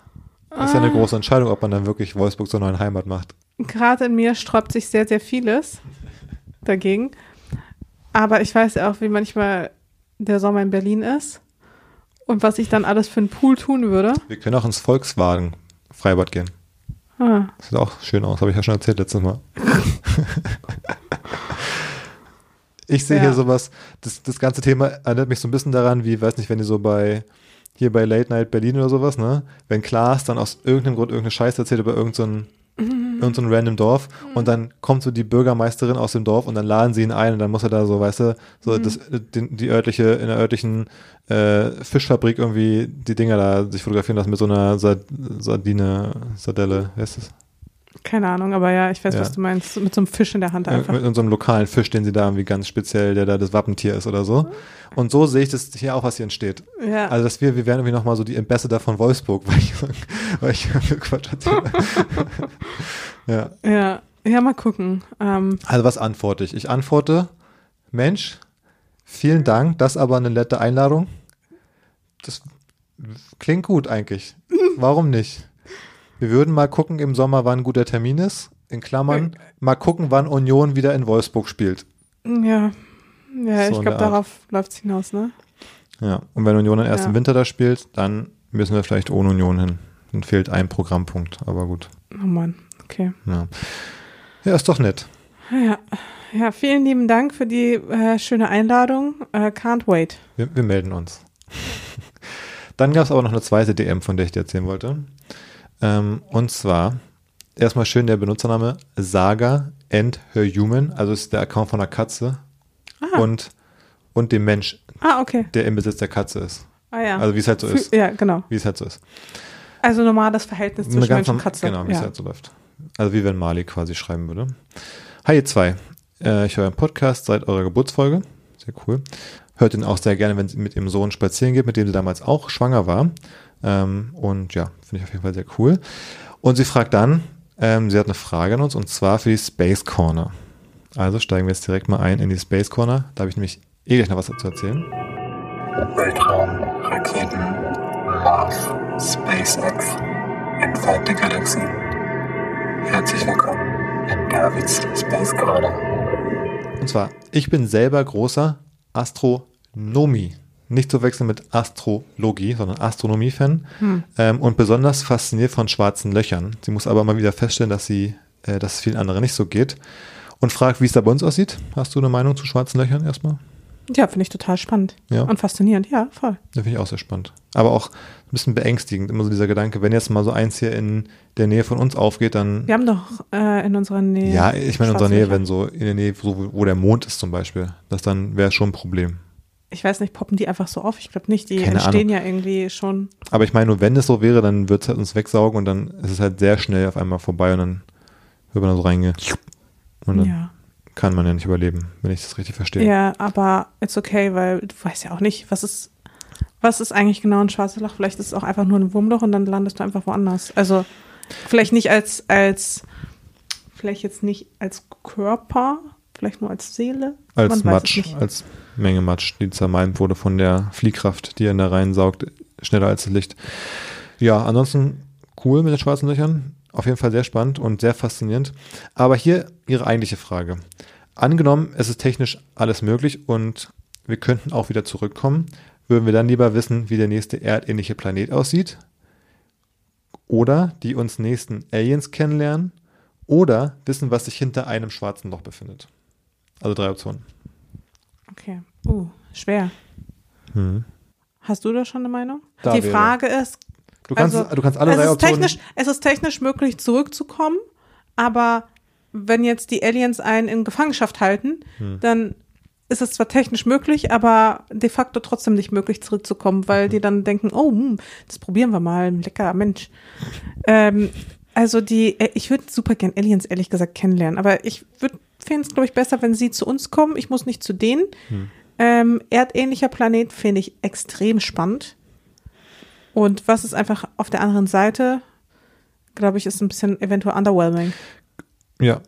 Das ist ja eine Ah. große Entscheidung, ob man dann wirklich Wolfsburg zur neuen Heimat macht. Gerade in mir sträubt sich sehr, sehr vieles dagegen. Aber ich weiß ja auch, wie manchmal der Sommer in Berlin ist und was ich dann alles für einen Pool tun würde. Wir können auch ins Volkswagen Freibad gehen. Ah, Das sieht auch schön aus, habe ich ja schon erzählt letztes Mal. ich sehe Ja. hier sowas, das, das ganze Thema erinnert mich so ein bisschen daran, wie, weiß nicht, wenn die so bei, hier bei Late Night Berlin oder sowas, ne? Wenn Klaas dann aus irgendeinem Grund irgendeine Scheiße erzählt über irgendein so irgend so ein random Dorf. Und dann kommt so die Bürgermeisterin aus dem Dorf und dann laden sie ihn ein und dann muss er da so, weißt du, so das, die, die örtliche, in der örtlichen äh, Fischfabrik irgendwie die Dinger da sich fotografieren lassen mit so einer Sard Sardine, Sardelle, wer ist das? Keine Ahnung, aber ja, ich weiß, Ja. was du meinst. Mit so einem Fisch in der Hand Äh, einfach. Mit unserem lokalen Fisch, den sie da irgendwie ganz speziell, der da das Wappentier ist oder so. Und so sehe ich das hier auch, was hier entsteht. Ja. Also, dass wir, wir werden irgendwie nochmal so die Ambassador von Wolfsburg, weil ich, weil ich Quatsch erzähle. ja. ja. Ja, mal gucken. Ähm, Also, was antworte ich? Ich antworte, Mensch, vielen Dank, das aber eine nette Einladung. Das klingt gut eigentlich. Warum nicht? Wir würden mal gucken im Sommer, wann ein guter Termin ist. In Klammern, mal gucken, wann Union wieder in Wolfsburg spielt. ja. Ja, So ich glaube, darauf läuft es hinaus, ne? Ja, und wenn Union dann erst Ja. im Winter da spielt, dann müssen wir vielleicht ohne Union hin. Dann fehlt ein Programmpunkt, aber gut. Oh Mann, okay. Ja, ja ist doch nett. Ja, ja vielen lieben Dank für die äh, schöne Einladung. Äh, can't wait. Wir, wir melden uns. Dann gab es aber noch eine zweite DM, von der ich dir erzählen wollte. Ähm, und zwar erstmal schön der Benutzername Saga and Her Human, also ist der Account von einer Katze Ah, und, und dem Mensch, ah okay. der im Besitz der Katze ist. Ah ja. Also wie es halt so ist. Ja, genau. Wie es halt so ist. Also normales Verhältnis zwischen Mensch und Katze. Genau, wie es ja. halt so läuft. Also wie wenn Mali quasi schreiben würde. Hi ihr zwei. Äh, ich höre einen Podcast seit eurer Geburtsfolge. Sehr cool. Hört ihn auch sehr gerne, wenn sie mit ihrem Sohn spazieren geht, mit dem sie damals auch schwanger war. Ähm, und ja, finde ich auf jeden Fall sehr cool. Und sie fragt dann, ähm, sie hat eine Frage an uns und zwar für die Space Corner. Also steigen wir jetzt direkt mal ein in die Space Corner. Da habe ich nämlich eh gleich noch was dazu erzählen. Weltraum, Raketen, Mars, SpaceX, der Galaxien. Herzlich willkommen in Davids Space Corner. Und zwar, ich bin selber großer Astronomie. Nicht zu wechseln mit Astrologie, sondern Astronomie-Fan. Ähm, und besonders fasziniert von schwarzen Löchern. Sie muss aber mal wieder feststellen, dass sie, äh, dass es vielen anderen nicht so geht. Und fragt, wie es da bei uns aussieht. Hast du eine Meinung zu schwarzen Löchern erstmal? Ja, finde ich total spannend. Ja. Und faszinierend, ja, voll. Das finde ich auch sehr spannend. Aber auch ein bisschen beängstigend. Immer so dieser Gedanke, wenn jetzt mal so eins hier in der Nähe von uns aufgeht, dann. Wir haben doch äh, in unserer Nähe. Ja, ich meine in unserer Nähe, wenn so in der Nähe, so, wo der Mond ist zum Beispiel, das dann wäre schon ein Problem. Ich weiß nicht, poppen die einfach so auf? Ich glaube nicht. Die Keine entstehen ja irgendwie schon. Aber ich meine, nur wenn es so wäre, dann wird es halt uns wegsaugen und dann ist es halt sehr schnell auf einmal vorbei und dann wird man da so reinge. Und dann Ja. kann man ja nicht überleben, wenn ich das richtig verstehe. Ja, aber it's okay, weil du weißt ja auch nicht, was ist, was ist eigentlich genau ein schwarzes Loch? Vielleicht ist es auch einfach nur ein Wurmloch und dann landest du einfach woanders. Also vielleicht nicht als, als, vielleicht jetzt nicht als Körper, vielleicht nur als Seele. Als Man weiß es Matsch, nicht. als Menge Matsch, die zermalmt wurde von der Fliehkraft, die in da reinsaugt, schneller als das Licht. Ja, ansonsten cool mit den schwarzen Löchern. Auf jeden Fall sehr spannend und sehr faszinierend. Aber hier Ihre eigentliche Frage. Angenommen, es ist technisch alles möglich und wir könnten auch wieder zurückkommen, würden wir dann lieber wissen, wie der nächste erdähnliche Planet aussieht? Oder die uns nächsten Aliens kennenlernen? Oder wissen, was sich hinter einem schwarzen Loch befindet? Also drei Optionen. Okay. Uh, schwer. Hm. Hast du da schon eine Meinung? Da Die wäre- Frage ist, Du kannst, Also, du kannst alle es drei ist, technisch, es ist technisch möglich, zurückzukommen, aber wenn jetzt die Aliens einen in Gefangenschaft halten, Hm. dann ist es zwar technisch möglich, aber de facto trotzdem nicht möglich zurückzukommen, weil die dann denken, oh, hm, das probieren wir mal, lecker Mensch. Ähm, also die, äh, ich würde super gern Aliens ehrlich gesagt kennenlernen, aber ich würde finde es, glaube ich, besser, wenn sie zu uns kommen. Ich muss nicht zu denen. Ähm, erdähnlicher Planet finde ich extrem spannend. Und was ist einfach auf der anderen Seite, glaube ich, ist ein bisschen eventuell underwhelming. Ja.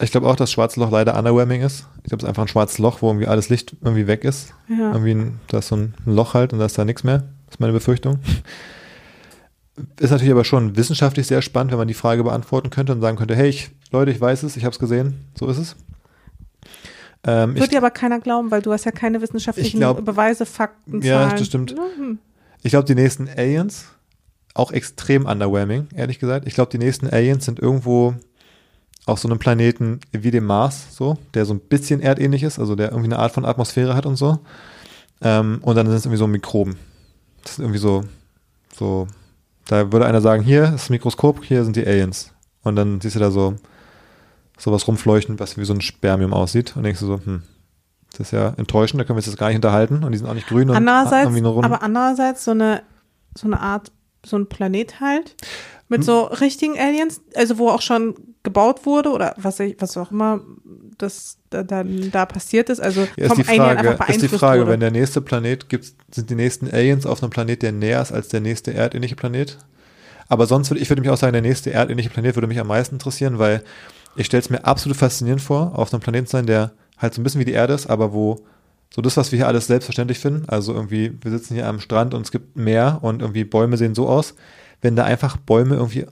Ich glaube auch, dass schwarzes Loch leider underwhelming ist. Ich glaube, es ist einfach ein schwarzes Loch, wo irgendwie alles Licht irgendwie weg ist. Ja. Irgendwie, ein, da ist so ein Loch halt und da ist da nichts mehr. Das ist meine Befürchtung. Ist natürlich aber schon wissenschaftlich sehr spannend, wenn man die Frage beantworten könnte und sagen könnte, hey, ich, Leute, ich weiß es, ich habe es gesehen, so ist es. Ähm, ich, Wird dir aber keiner glauben, weil du hast ja keine wissenschaftlichen Ich glaub- Beweise, Fakten, Ja, Zahlen. das stimmt. Hm. ich glaube, die nächsten Aliens, auch extrem underwhelming, ehrlich gesagt. Ich glaube, die nächsten Aliens sind irgendwo auf so einem Planeten wie dem Mars, so, der so ein bisschen erdähnlich ist, also der irgendwie eine Art von Atmosphäre hat und so. Ähm, und dann sind es irgendwie so Mikroben. Das ist irgendwie so, so, da würde einer sagen, hier ist das Mikroskop, hier sind die Aliens. Und dann siehst du da so sowas rumfleuchten, was wie so ein Spermium aussieht. Und denkst du so, hm, das ist ja enttäuschend, da können wir uns jetzt gar nicht unterhalten. Und die sind auch nicht grün und Andererseits, aber andererseits so eine, so eine Art, so ein Planet halt mit so richtigen Aliens, also wo auch schon gebaut wurde oder was ich, was auch immer das da, dann da passiert ist, also Ja, ist vom die Alien Frage, einfach ist die Frage wurde. wenn der nächste Planet gibt, sind die nächsten Aliens auf einem Planet, der näher ist als der nächste erdähnliche Planet? Aber sonst würde ich würde mich auch sagen, der nächste erdähnliche Planet würde mich am meisten interessieren, weil ich stelle es mir absolut faszinierend vor, auf einem Planeten zu sein, der halt so ein bisschen wie die Erde ist, aber wo so das, was wir hier alles selbstverständlich finden, also irgendwie, wir sitzen hier am Strand und es gibt Meer und irgendwie Bäume sehen so aus, wenn da einfach Bäume irgendwie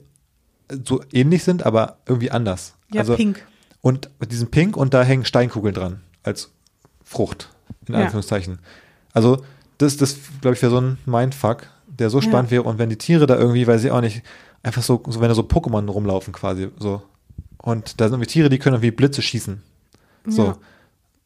so ähnlich sind, aber irgendwie anders. ja, also, pink. und mit diesem Pink und da hängen Steinkugeln dran als Frucht, in Ja. Anführungszeichen. Also das, das glaube ich, wäre so ein Mindfuck, der so Ja. spannend wäre. Und wenn die Tiere da irgendwie, weiß ich auch nicht, einfach so, so wenn da so Pokémon rumlaufen quasi, so. Und da sind irgendwie Tiere, die können irgendwie Blitze schießen. So. Ja.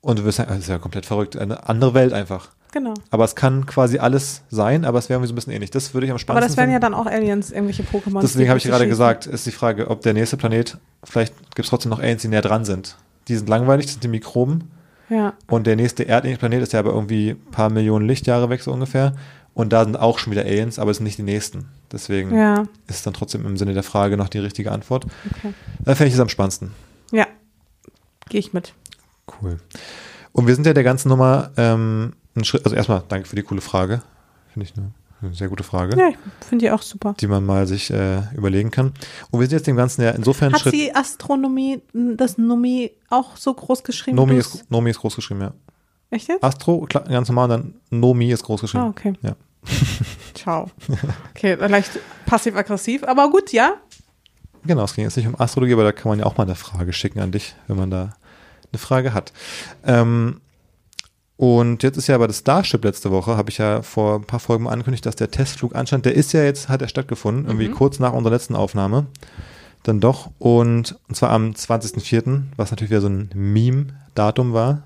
Und du wirst sagen, das ist ja komplett verrückt. Eine andere Welt einfach. Genau. Aber es kann quasi alles sein, aber es wäre irgendwie so ein bisschen ähnlich. Das würde ich am Aber spannendsten das wären ja dann auch Aliens, irgendwelche Pokémon. Deswegen habe ich gerade gesagt, ist die Frage, ob der nächste Planet, vielleicht gibt es trotzdem noch Aliens, die näher dran sind. Die sind langweilig, das sind die Mikroben. Ja, Und der nächste erdähnliche Planet ist ja aber irgendwie ein paar Millionen Lichtjahre weg, so ungefähr. Und da sind auch schon wieder Aliens, aber es sind nicht die nächsten. Deswegen ja, ist es dann trotzdem im Sinne der Frage noch die richtige Antwort. okay. Da fände ich es am spannendsten. Ja, gehe ich mit. Cool. Und wir sind ja der ganzen Nummer ähm, einen Schritt, also erstmal danke für die coole Frage. Finde ich eine, eine sehr gute Frage, Ja, ich finde die auch super. die man mal sich äh, überlegen kann. Und wir sind jetzt dem Ganzen ja insofern Hat Schritt. sie Astronomie, das Nomi auch so groß geschrieben? Nomi ist, Nomi ist groß geschrieben, ja. Echt jetzt? Astro, klar, ganz normal, dann Nomi ist groß geschrieben. Ah, okay. Ja. Ciao. Okay, leicht passiv-aggressiv, aber gut, ja. Genau, es ging jetzt nicht um Astrologie, aber da kann man ja auch mal eine Frage schicken an dich, wenn man da eine Frage hat. Ähm, und jetzt ist ja aber das Starship letzte Woche, habe ich ja vor ein paar Folgen mal angekündigt, dass der Testflug anstand. Der ist ja jetzt, hat er stattgefunden, irgendwie Mhm. kurz nach unserer letzten Aufnahme. Dann doch. Und, und zwar am 20.04., was natürlich wieder so ein Meme-Datum war.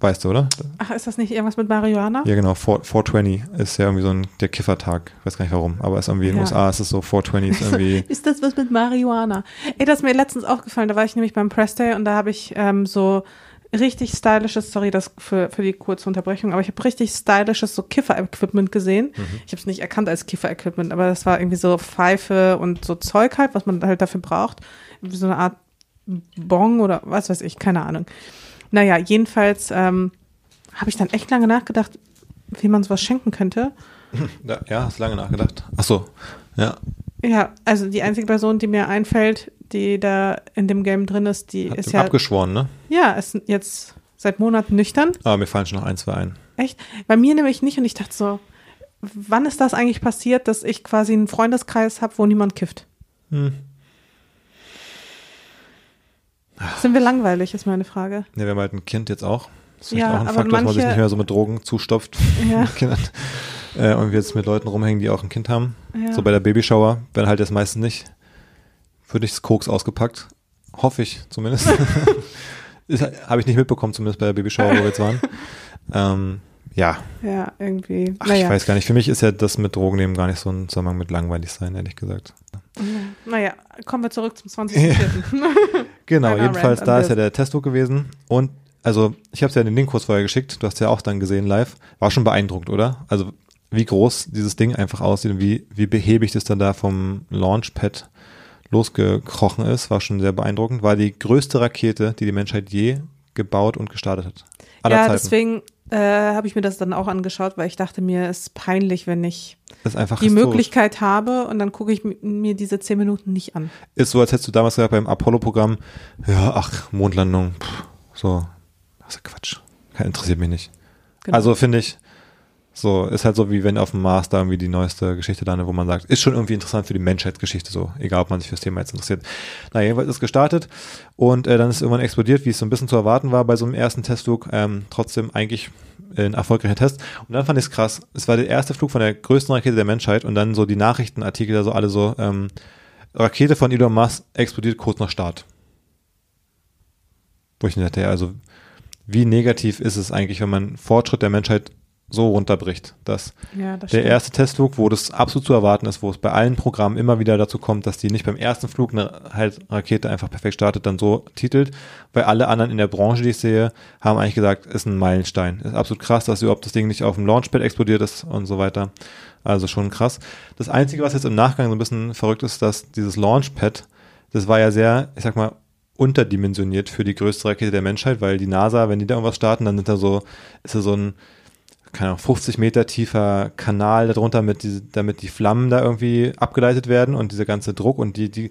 Weißt du, oder? Ach, ist das nicht irgendwas mit Marihuana? Ja, genau. 4, 420 ist ja irgendwie so ein, der Kiffertag. Ich weiß gar nicht warum, aber ist irgendwie in den Ja. USA ist es so 420 ist irgendwie. Ist das was mit Marihuana? Ey, das ist mir letztens aufgefallen, da war ich nämlich beim Press Day und da habe ich ähm, so richtig stylisches, sorry das für, für die kurze Unterbrechung, aber ich habe richtig stylisches so Kiffer-Equipment gesehen. Ich habe es nicht erkannt als Kiffer-Equipment, aber das war irgendwie so Pfeife und so Zeug halt, was man halt dafür braucht. So eine Art Bong oder was weiß ich, keine Ahnung. Naja, jedenfalls ähm, habe ich dann echt lange nachgedacht, wie man sowas schenken könnte. Ja, ja, hast lange nachgedacht. Ach so, ja. Ja, also die einzige Person, die mir einfällt, die da in dem Game drin ist, die Hat ist ja, abgeschworen, ne? ja, ist jetzt seit Monaten nüchtern. Aber mir fallen schon noch ein, zwei ein. Echt? Bei mir nämlich nicht und ich dachte so, wann ist das eigentlich passiert, dass ich quasi einen Freundeskreis habe, wo niemand kifft? Hm. Sind wir langweilig, ist meine Frage. Ne, wir haben halt ein Kind jetzt auch. Das ist Ja, auch ein Faktor, dass man sich manche- nicht mehr so mit Drogen zustopft. Ja. Äh, und wir jetzt mit Leuten rumhängen, die auch ein Kind haben. Ja. So bei der Babyshower, wenn halt jetzt meistens nicht, würde ich das Koks ausgepackt. Hoffe ich zumindest. Habe ich nicht mitbekommen, zumindest bei der Babyshower, wo wir jetzt waren. Ähm, ja, Ja, irgendwie. Ach, naja. ich weiß gar nicht. Für mich ist ja das mit Drogen nehmen gar nicht so ein Zusammenhang mit langweilig sein, ehrlich gesagt. Naja, kommen wir zurück zum 20.04. Genau, jedenfalls, da ist ja der Testdruck gewesen. Und also, ich habe es ja den Link kurz vorher geschickt. Du hast ja auch dann gesehen live. War schon beeindruckt, oder? Also, wie groß dieses Ding einfach aussieht und wie, wie behäbig das dann da vom Launchpad losgekrochen ist, war schon sehr beeindruckend. War die größte Rakete, die die Menschheit je gebaut und gestartet hat. Aller ja, Zeiten. deswegen äh, habe ich mir das dann auch angeschaut, weil ich dachte mir, es ist peinlich, wenn ich die historisch. Möglichkeit habe und dann gucke ich mi- mir diese zehn Minuten nicht an. Ist so, als hättest du damals gesagt beim Apollo-Programm, ja, ach, Mondlandung, pff, so, das ist Quatsch. Interessiert mich nicht. Genau. Also finde ich, so, ist halt so wie wenn auf dem Mars da irgendwie die neueste Geschichte landet, wo man sagt, ist schon irgendwie interessant für die Menschheitsgeschichte so, egal ob man sich fürs Thema jetzt interessiert. Na, jedenfalls ist gestartet und äh, dann ist irgendwann explodiert, wie es so ein bisschen zu erwarten war bei so einem ersten Testflug. Ähm, trotzdem eigentlich ein erfolgreicher Test. Und dann fand ich es krass. Es war der erste Flug von der größten Rakete der Menschheit und dann so die Nachrichtenartikel da so alle so, ähm, Rakete von Elon Musk explodiert kurz nach Start. Wo ich dachte, ja, also wie negativ ist es eigentlich, wenn man Fortschritt der Menschheit so runterbricht, dass ja, das der stimmt. erste Testflug, wo das absolut zu erwarten ist, wo es bei allen Programmen immer wieder dazu kommt, dass die nicht beim ersten Flug eine halt Rakete einfach perfekt startet, dann so titelt, weil alle anderen in der Branche, die ich sehe, haben eigentlich gesagt, ist ein Meilenstein. Ist absolut krass, dass überhaupt das Ding nicht auf dem Launchpad explodiert ist und so weiter. Also schon krass. Das Einzige, was jetzt im Nachgang so ein bisschen verrückt ist, dass dieses Launchpad, das war ja sehr, ich sag mal, unterdimensioniert für die größte Rakete der Menschheit, weil die NASA, wenn die da irgendwas starten, dann sind da so, ist da so ein, keine Ahnung, 50 Meter tiefer Kanal darunter, mit die, damit die Flammen da irgendwie abgeleitet werden und dieser ganze Druck und die, die,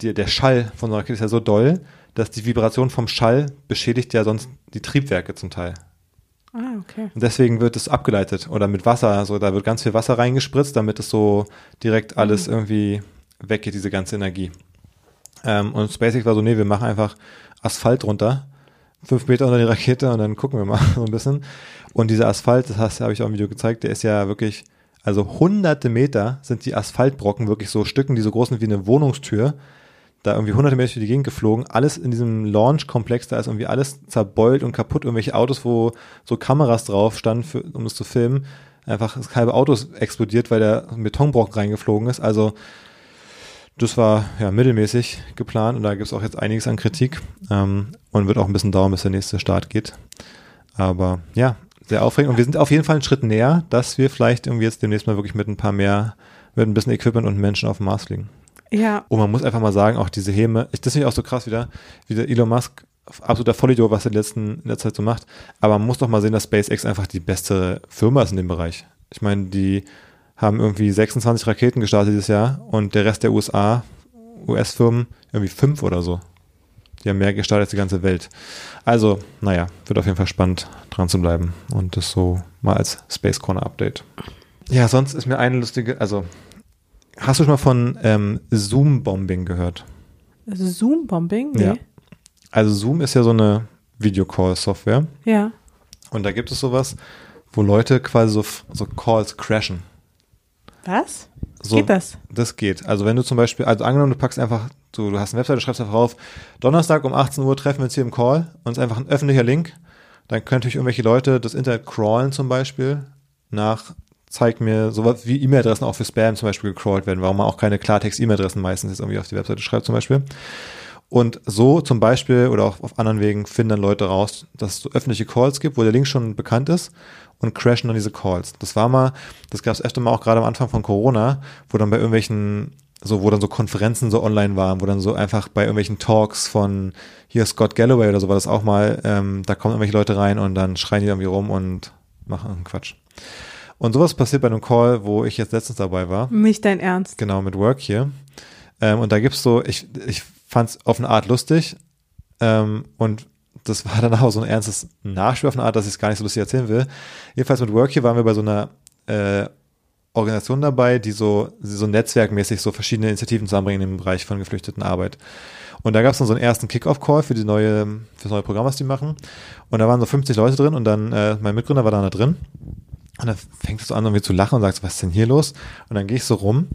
die, der Schall von so einer Rakete ist ja so doll, dass die Vibration vom Schall beschädigt ja sonst die Triebwerke zum Teil. Ah, okay. Und deswegen wird es abgeleitet oder mit Wasser, also da wird ganz viel Wasser reingespritzt, damit es so direkt alles irgendwie weggeht, diese ganze Energie. Ähm, und SpaceX war so, nee, wir machen einfach Asphalt runter, fünf Meter unter die Rakete und dann gucken wir mal so ein bisschen. Und dieser Asphalt, das habe ich auch im Video gezeigt, der ist ja wirklich, also hunderte Meter sind die Asphaltbrocken wirklich so Stücken, die so groß sind wie eine Wohnungstür. Da irgendwie hunderte Meter durch die Gegend geflogen, alles in diesem Launch-Komplex, da ist irgendwie alles zerbeult und kaputt, irgendwelche Autos, wo so Kameras drauf standen, für, um es zu filmen. Einfach das halbe Auto explodiert, weil der Betonbrocken reingeflogen ist. Also das war ja mittelmäßig geplant und da gibt es auch jetzt einiges an Kritik ähm, und wird auch ein bisschen dauern, bis der nächste Start geht. Aber ja, sehr aufregend und wir sind auf jeden Fall einen Schritt näher, dass wir vielleicht irgendwie jetzt demnächst mal wirklich mit ein paar mehr, mit ein bisschen Equipment und Menschen auf dem Mars fliegen. Ja, Und man muss einfach mal sagen, auch diese Häme, ich, das finde ich auch so krass wieder, wie der Elon Musk, absoluter Vollidiot, was er in, letzten, in der Zeit so macht. Aber man muss doch mal sehen, dass SpaceX einfach die beste Firma ist in dem Bereich. Ich meine, die haben irgendwie 26 Raketen gestartet dieses Jahr und der Rest der USA, US-Firmen, irgendwie fünf oder so. Die haben mehr gestartet als die ganze Welt. Also, naja, wird auf jeden Fall spannend, dran zu bleiben. Und das so mal als Space Corner Update. Ja, sonst ist mir eine lustige, also, hast du schon mal von ähm, Zoom-Bombing gehört? Zoom-Bombing? Nee. Ja. Also Zoom ist ja so eine Videocall-Software Ja. und da gibt es sowas, wo Leute quasi so, so Calls crashen. Was? So, Geht das? Das geht. Also wenn du zum Beispiel, also angenommen, du packst einfach, du, du hast eine Webseite, schreibst einfach drauf, Donnerstag um 18 Uhr treffen wir uns hier im Call und es ist einfach ein öffentlicher Link. Dann können natürlich irgendwelche Leute das Internet crawlen zum Beispiel nach, zeig mir sowas wie E-Mail-Adressen auch für Spam zum Beispiel gecrawlt werden, warum man auch keine Klartext-E-Mail-Adressen meistens jetzt irgendwie auf die Webseite schreibt zum Beispiel. Und so zum Beispiel oder auch auf anderen Wegen finden dann Leute raus, dass es so öffentliche Calls gibt, wo der Link schon bekannt ist und crashen dann diese Calls. Das war mal, das gab es öfter mal auch gerade am Anfang von Corona, wo dann bei irgendwelchen, so wo dann so Konferenzen so online waren, wo dann so einfach bei irgendwelchen Talks von hier Scott Galloway oder so war das auch mal, ähm, da kommen irgendwelche Leute rein und dann schreien die irgendwie rum und machen irgendeinen Quatsch. Und sowas passiert bei einem Call, wo ich jetzt letztens dabei war. Nicht dein Ernst. Genau, mit Work hier. Ähm, und da gibt's so, ich, ich fand es auf eine Art lustig. Ähm, und das war dann auch so ein ernstes Nachspiel auf eine Art, dass ich es gar nicht so lustig erzählen will. Jedenfalls mit Work hier waren wir bei so einer äh, Organisation dabei, die so, so netzwerkmäßig so verschiedene Initiativen zusammenbringen im Bereich von Geflüchtetenarbeit. Und da gab es dann so einen ersten Kick-Off-Call für die neue, für das neue Programm, was die machen. Und da waren so 50 Leute drin und dann, äh, mein Mitgründer war da drin. Und dann fängt es so an, irgendwie zu lachen und sagt, was ist denn hier los? Und dann gehe ich so rum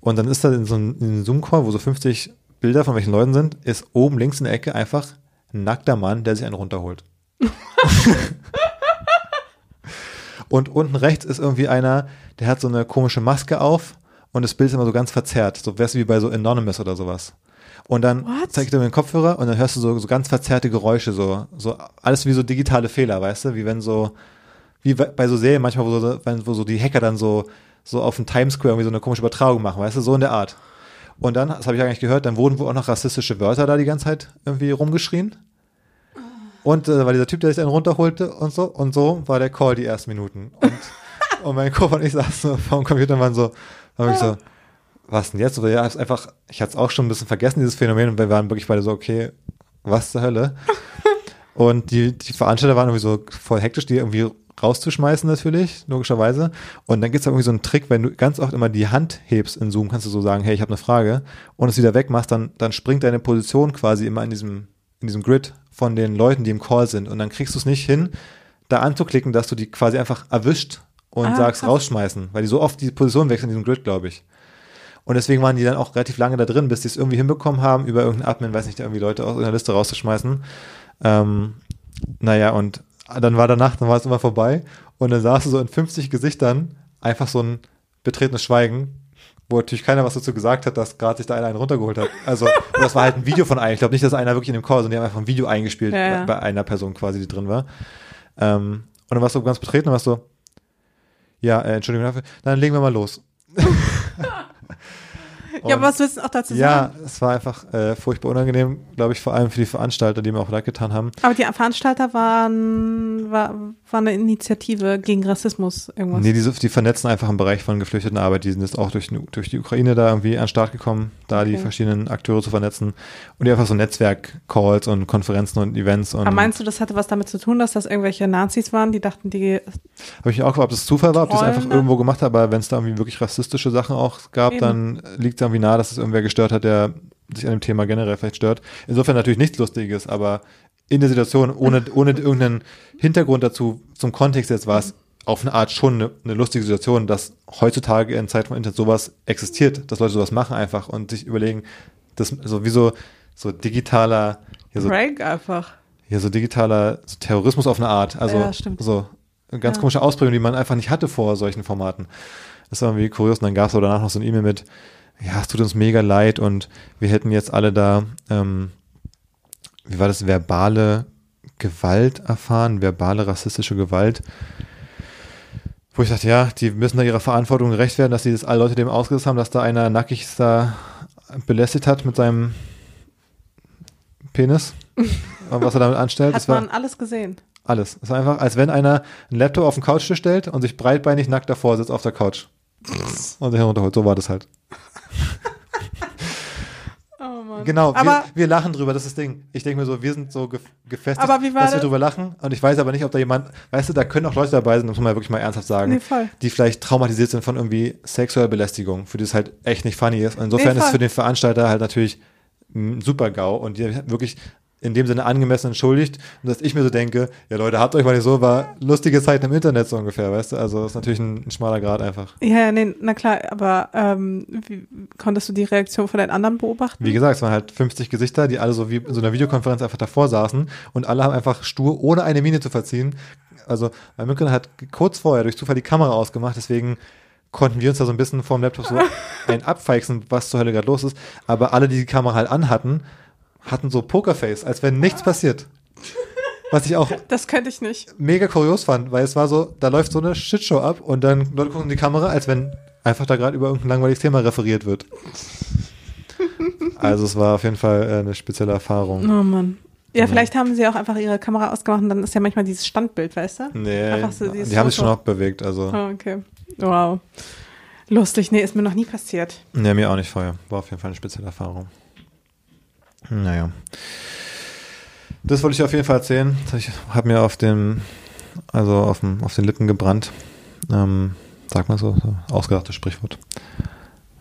und dann ist da in so einem in einem Zoom-Call, wo so 50 Bilder von welchen Leuten sind, ist oben links in der Ecke einfach ein nackter Mann, der sich einen runterholt. und unten rechts ist irgendwie einer, der hat so eine komische Maske auf und das Bild ist immer so ganz verzerrt. So wärst du wie bei so Anonymous oder sowas. Und dann What? zeigt er mir den Kopfhörer und dann hörst du so, so ganz verzerrte Geräusche, so, so alles wie so digitale Fehler, weißt du, wie wenn so, wie bei bei so Serien manchmal, wo so, wenn, wo so die Hacker dann so, so auf dem Times Square irgendwie so eine komische Übertragung machen, weißt du, so in der Art. Und dann, das habe ich eigentlich gehört, dann wurden wohl auch noch rassistische Wörter da die ganze Zeit irgendwie rumgeschrien. Und äh, war dieser Typ, der sich dann runterholte und so. Und so war der Call die ersten Minuten. Und, und mein Koffer und ich saßen so vor dem Computer und waren so, waren wirklich so, was denn jetzt? Oder ja, ist einfach, ich hatte es auch schon ein bisschen vergessen, dieses Phänomen. Und wir waren wirklich beide so, okay, was zur Hölle? Und die, die Veranstalter waren irgendwie so voll hektisch, die irgendwie rauszuschmeißen natürlich, logischerweise. Und dann gibt's da irgendwie so einen Trick, wenn du ganz oft immer die Hand hebst in Zoom, kannst du so sagen, hey, ich habe eine Frage und es wieder wegmachst, dann, dann springt deine Position quasi immer in diesem, in diesem Grid von den Leuten, die im Call sind. Und dann kriegst du es nicht hin, da anzuklicken, dass du die quasi einfach erwischt und Ah, sagst krass. rausschmeißen, weil die so oft die Position wechseln in diesem Grid, glaube ich. Und deswegen waren die dann auch relativ lange da drin, bis die es irgendwie hinbekommen haben, über irgendeinen Admin, weiß nicht, irgendwie Leute aus einer Liste rauszuschmeißen. Ähm, naja, und dann war danach, dann war es immer vorbei und dann saß du so in 50 Gesichtern einfach so ein betretenes Schweigen, wo natürlich keiner was dazu gesagt hat, dass gerade sich da einer einen runtergeholt hat. Also, das war halt ein Video von einem. Ich glaube nicht, dass einer wirklich in dem Call, sondern die haben einfach ein Video eingespielt Ja, ja. bei, bei einer Person quasi, die drin war. Ähm, und dann warst du ganz betreten und warst so, ja, äh, Entschuldigung dafür, dann legen wir mal los. Ja, aber was willst du auch dazu ja, sagen? es war einfach äh, furchtbar unangenehm, glaube ich, vor allem für die Veranstalter, die mir auch leid getan haben. Aber die Veranstalter waren, war, war eine Initiative gegen Rassismus, irgendwas. Nee, die, die vernetzen einfach im Bereich von Geflüchtetenarbeit. Die sind jetzt auch durch, durch die Ukraine da irgendwie an den Start gekommen, da die Okay. verschiedenen Akteure zu vernetzen. Und die einfach so Netzwerk-Calls und Konferenzen und Events. Und aber meinst du, das hatte was damit zu tun, dass das irgendwelche Nazis waren, die dachten, die Habe ich auch gefragt, ob das Zufall war, ob die es einfach da? irgendwo gemacht haben, aber wenn es da irgendwie wirklich rassistische Sachen auch gab, Eben. dann liegt es irgendwie nahe, dass es irgendwer gestört hat, der sich an dem Thema generell vielleicht stört. Insofern natürlich nichts Lustiges, aber in der Situation, ohne, ohne irgendeinen Hintergrund dazu, zum Kontext jetzt war es auf eine Art schon eine, eine lustige Situation, dass heutzutage in Zeiten von Internet sowas existiert, dass Leute sowas machen einfach und sich überlegen, das so wie so, so digitaler, hier so Prank einfach. ja, so digitaler so Terrorismus auf eine Art. Also Ja, stimmt. so eine ganz Ja. komische Ausprägung, die man einfach nicht hatte vor solchen Formaten. Das war irgendwie kurios. Und dann gab es danach noch so ein E-Mail mit, ja, es tut uns mega leid und wir hätten jetzt alle da, ähm, wie war das, verbale Gewalt erfahren, verbale rassistische Gewalt. Wo ich dachte, ja, die müssen da ihrer Verantwortung gerecht werden, dass sie das alle Leute dem ausgesetzt haben, dass da einer nackig da belästigt hat mit seinem Penis. und was er damit anstellt. Hat das war man alles gesehen. alles. Es war einfach, als wenn einer einen Laptop auf den Couchtisch stellt und sich breitbeinig nackt davor sitzt auf der Couch. Und herunterholt. So war das halt. Oh Mann. Genau, wir, aber wir lachen drüber, das ist das Ding. Ich denke mir so, wir sind so gef gefestigt, dass wir das- drüber lachen. Und ich weiß aber nicht, ob da jemand, weißt du, da können auch Leute dabei sein, das muss man ja wirklich mal ernsthaft sagen, Nee, die vielleicht traumatisiert sind von irgendwie sexueller Belästigung, für die es halt echt nicht funny ist. Und insofern Nee, ist es für den Veranstalter halt natürlich ein super GAU und die wirklich in dem Sinne angemessen entschuldigt und dass ich mir so denke, ja Leute, habt euch mal nicht so, war lustige Zeiten im Internet so ungefähr, weißt du, also ist natürlich ein, ein schmaler Grad einfach. ja, ja, nee, na klar, aber ähm, wie, konntest du die Reaktion von den anderen beobachten? Wie gesagt, es waren halt 50 Gesichter, die alle so wie in so einer Videokonferenz einfach davor saßen und alle haben einfach stur, ohne eine Miene zu verziehen. Also mein Mitgründer hat kurz vorher durch Zufall die Kamera ausgemacht, deswegen konnten wir uns da so ein bisschen vorm Laptop so ein abfeixen, was zur Hölle gerade los ist. Aber alle, die die Kamera halt anhatten, hatten so Pokerface, als wenn nichts passiert. Was ich auch Das könnte ich nicht. mega kurios fand, weil es war so, da läuft so eine Shitshow ab und dann Leute gucken in die Kamera, als wenn einfach da gerade über irgendein langweiliges Thema referiert wird. Also es war auf jeden Fall äh, eine spezielle Erfahrung. Oh Mann. Ja, vielleicht haben sie auch einfach ihre Kamera ausgemacht und dann ist ja manchmal dieses Standbild, weißt du? Nee, so die haben sich Foto. schon auch bewegt, also. Oh, okay. Wow. Lustig. Nee, ist mir noch nie passiert. Nee, mir auch nicht vorher. War auf jeden Fall eine spezielle Erfahrung. Naja. Das wollte ich auf jeden Fall erzählen. Ich habe mir auf dem, also auf, dem, auf den Lippen gebrannt. Ähm, sag mal so, so ausgedachtes Sprichwort.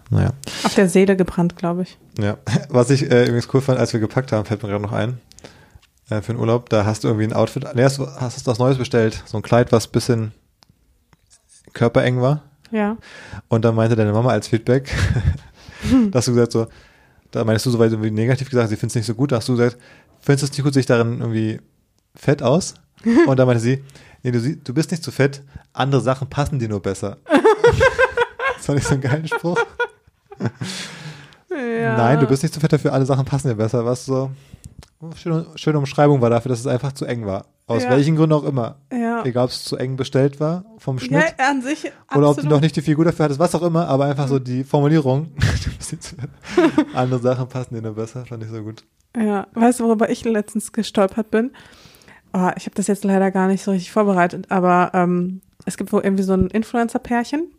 Naja. Auf der Seele gebrannt, glaube ich. Ja, was ich äh, übrigens cool fand, als wir gepackt haben, fällt mir gerade noch ein, äh, für den Urlaub, da hast du irgendwie ein Outfit, nee, hast, hast du was Neues bestellt, so ein Kleid, was bisschen körpereng war. Ja. Und dann meinte deine Mama als Feedback, dass du gesagt so, da meinst du soweit irgendwie negativ gesagt, sie findet es nicht so gut, da hast du gesagt, findest du es nicht gut, sich darin irgendwie fett aus? Und dann meinte sie, nee, du, sie- du bist nicht zu fett, andere Sachen passen dir nur besser. das fand ich so einen geilen Spruch. ja. Nein, du bist nicht zu fett dafür, alle Sachen passen dir besser. Was so schöne, schöne Umschreibung war dafür, dass es einfach zu eng war. Aus Ja. welchen Gründen auch immer. Ja. Egal, ob es zu eng bestellt war vom Ja, Schnitt an sich. oder ob du absolut. noch nicht die Figur dafür hattest, was auch immer, aber einfach so die Formulierung. Andere Sachen passen dir nur besser, fand ich so gut. Ja, weißt du, worüber ich letztens gestolpert bin? oh, ich habe das jetzt leider gar nicht so richtig vorbereitet, aber ähm, es gibt wohl irgendwie so ein Influencer-Pärchen.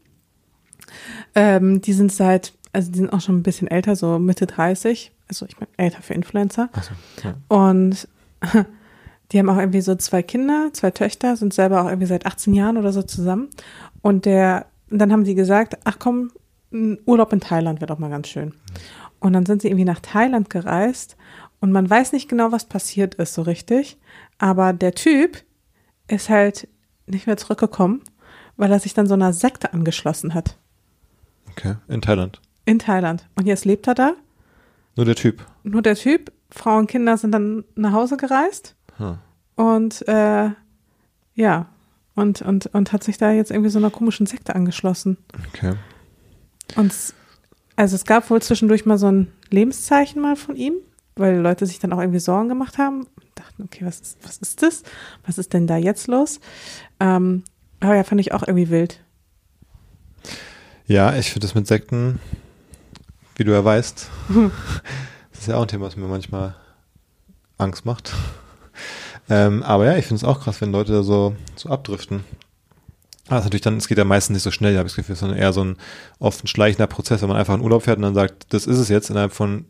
Ähm, die sind seit, also die sind auch schon ein bisschen älter, so Mitte 30. Also ich meine, älter für Influencer. So, ja. Und die haben auch irgendwie so zwei Kinder, zwei Töchter, sind selber auch irgendwie seit 18 Jahren oder so zusammen. Und der, und dann haben sie gesagt, ach komm, ein Urlaub in Thailand wird auch mal ganz schön. Und dann sind sie irgendwie nach Thailand gereist und man weiß nicht genau, was passiert ist so richtig. Aber der Typ ist halt nicht mehr zurückgekommen, weil er sich dann so einer Sekte angeschlossen hat. Okay, in Thailand. In Thailand. Und jetzt lebt er da. Nur der Typ. Nur der Typ. Frau und Kinder sind dann nach Hause gereist. Hm. Und äh, ja. Und, und, und hat sich da jetzt irgendwie so einer komischen Sekte angeschlossen. Okay. Und also es gab wohl zwischendurch mal so ein Lebenszeichen mal von ihm, weil Leute sich dann auch irgendwie Sorgen gemacht haben und dachten, okay, was ist, was ist das? Was ist denn da jetzt los? Ähm, aber ja, fand ich auch irgendwie wild. Ja, ich finde das mit Sekten, wie du ja weißt, das ist ja auch ein Thema, was mir manchmal Angst macht. Ähm, aber ja, ich finde es auch krass, wenn Leute da so, so abdriften. Aber es ist natürlich dann, es geht ja meistens nicht so schnell, habe ich das Gefühl, sondern eher so ein oft ein schleichender Prozess, wenn man einfach in Urlaub fährt und dann sagt, das ist es jetzt innerhalb von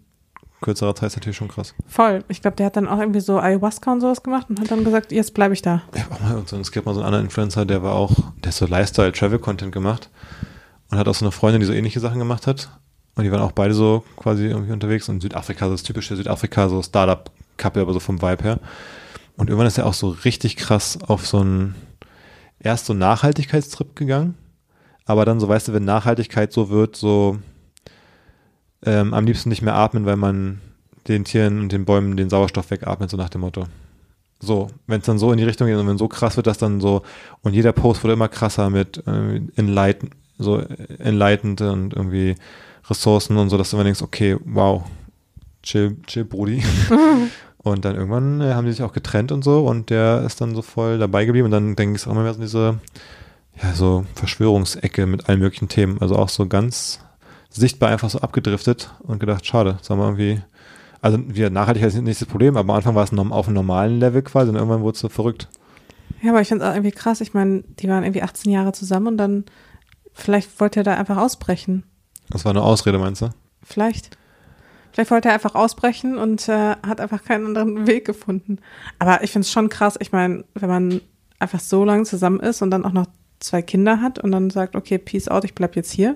kürzerer Zeit, ist natürlich schon krass. Voll. Ich glaube, der hat dann auch irgendwie so Ayahuasca und sowas gemacht und hat dann gesagt, jetzt bleibe ich da. Habe auch mal es gibt mal so einen anderen Influencer, der war auch, der hat so Lifestyle-Travel-Content gemacht und hat auch so eine Freundin, die so ähnliche Sachen gemacht hat. Und die waren auch beide so quasi irgendwie unterwegs in Südafrika, so das typische Südafrika, so Startup-Couple, aber so vom Vibe her. Und irgendwann ist er auch so richtig krass auf so einen, erst so Nachhaltigkeitstrip gegangen, aber dann so, weißt du, wenn Nachhaltigkeit so wird, so ähm, am liebsten nicht mehr atmen, weil man den Tieren und den Bäumen den Sauerstoff wegatmet, so nach dem Motto. So, wenn es dann so in die Richtung geht und wenn so krass wird, dass dann so, und jeder Post wurde immer krasser mit äh, enlighten, so enlightened und irgendwie Ressourcen und so, dass du immer denkst, okay, wow, chill, chill, Brudi. und dann irgendwann äh, haben die sich auch getrennt und so und der ist dann so voll dabei geblieben und dann denke ich auch immer mehr so diese, ja, so Verschwörungsecke mit allen möglichen Themen. Also auch so ganz sichtbar einfach so abgedriftet und gedacht, schade, sagen wir irgendwie, also wir Nachhaltigkeit ist nicht das Problem, aber am Anfang war es auf einem normalen Level quasi und irgendwann wurde es so verrückt. Ja, aber ich finde es auch irgendwie krass. Ich meine, die waren irgendwie 18 Jahre zusammen und dann vielleicht wollte er da einfach ausbrechen. Das war eine Ausrede, meinst du? Vielleicht. Vielleicht wollte er einfach ausbrechen und äh, hat einfach keinen anderen Weg gefunden. Aber ich finde es schon krass. Ich meine, wenn man einfach so lange zusammen ist und dann auch noch zwei Kinder hat und dann sagt, okay, peace out, ich bleib jetzt hier.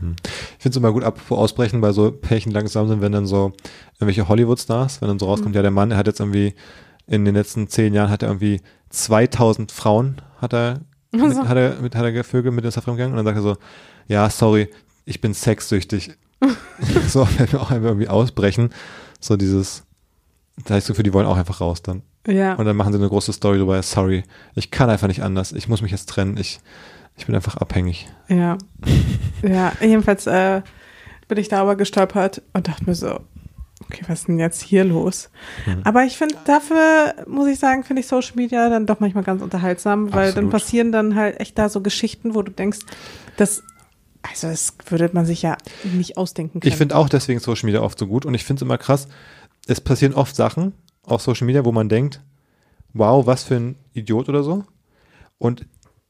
Ich finde es immer gut, apropos Ausbrechen, bei so Pärchen langsam sind, wenn dann so irgendwelche Hollywood-Stars, wenn dann so rauskommt, ja, der Mann, er hat jetzt irgendwie in den letzten zehn Jahren hat er irgendwie 2000 Frauen hat er, mit, Also. hat er, mit, hat er gevögelt, mit er fremdgegangen und dann sagt er so, ja, sorry, ich bin sexsüchtig. so, wenn wir auch einfach irgendwie ausbrechen, so dieses, da heißt so für die wollen auch einfach raus dann. Ja. Und dann machen sie eine große Story drüber, sorry, ich kann einfach nicht anders, ich muss mich jetzt trennen, ich, ich bin einfach abhängig. Ja. Ja, jedenfalls äh, bin ich darüber gestolpert und dachte mir so, okay, was ist denn jetzt hier los? Mhm. Aber ich finde, dafür muss ich sagen, finde ich Social Media dann doch manchmal ganz unterhaltsam, weil dann Absolut. passieren dann halt echt da so Geschichten, wo du denkst, das, also das würde man sich ja nicht ausdenken können. Ich finde auch deswegen Social Media oft so gut und ich finde es immer krass, es passieren oft Sachen auf Social Media, wo man denkt, wow, was für ein Idiot oder so. Und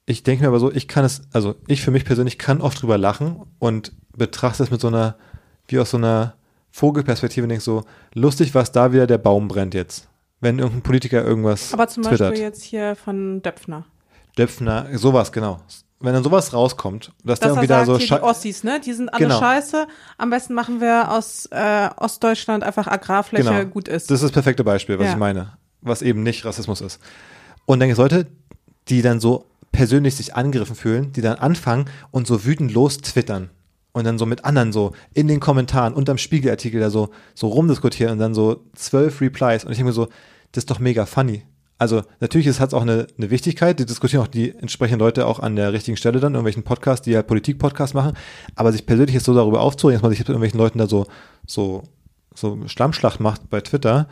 ich denke mir aber so, ich kann es, also ich für mich persönlich kann oft drüber lachen und betrachte es mit so einer, wie aus so einer Vogelperspektive und denke so, lustig, was da wieder der Baum brennt jetzt. Wenn irgendein Politiker irgendwas Aber zum twittert. Beispiel jetzt hier von Döpfner. Döpfner, sowas, genau. Wenn dann sowas rauskommt, dass, Dass er irgendwie da sagt, so die Ossis, ne? Die sind alle Genau. scheiße. Am besten machen wir aus äh, Ostdeutschland einfach Agrarfläche, Genau. gut ist. Das ist das perfekte Beispiel, was Ja. ich meine. Was eben nicht Rassismus ist. Und dann Leute, die dann so persönlich sich angegriffen fühlen, die dann anfangen und so wütend los twittern. Und dann so mit anderen so in den Kommentaren unterm Spiegelartikel da so, so rumdiskutieren und dann so zwölf Replies. Und ich denke mir so, das ist doch mega funny. Also natürlich hat es auch eine, eine Wichtigkeit, die diskutieren auch die entsprechenden Leute auch an der richtigen Stelle dann, irgendwelchen Podcasts, die halt Politik-Podcasts machen, aber sich persönlich jetzt so darüber aufzuregen, dass man sich mit irgendwelchen Leuten da so, so, so Schlammschlacht macht bei Twitter,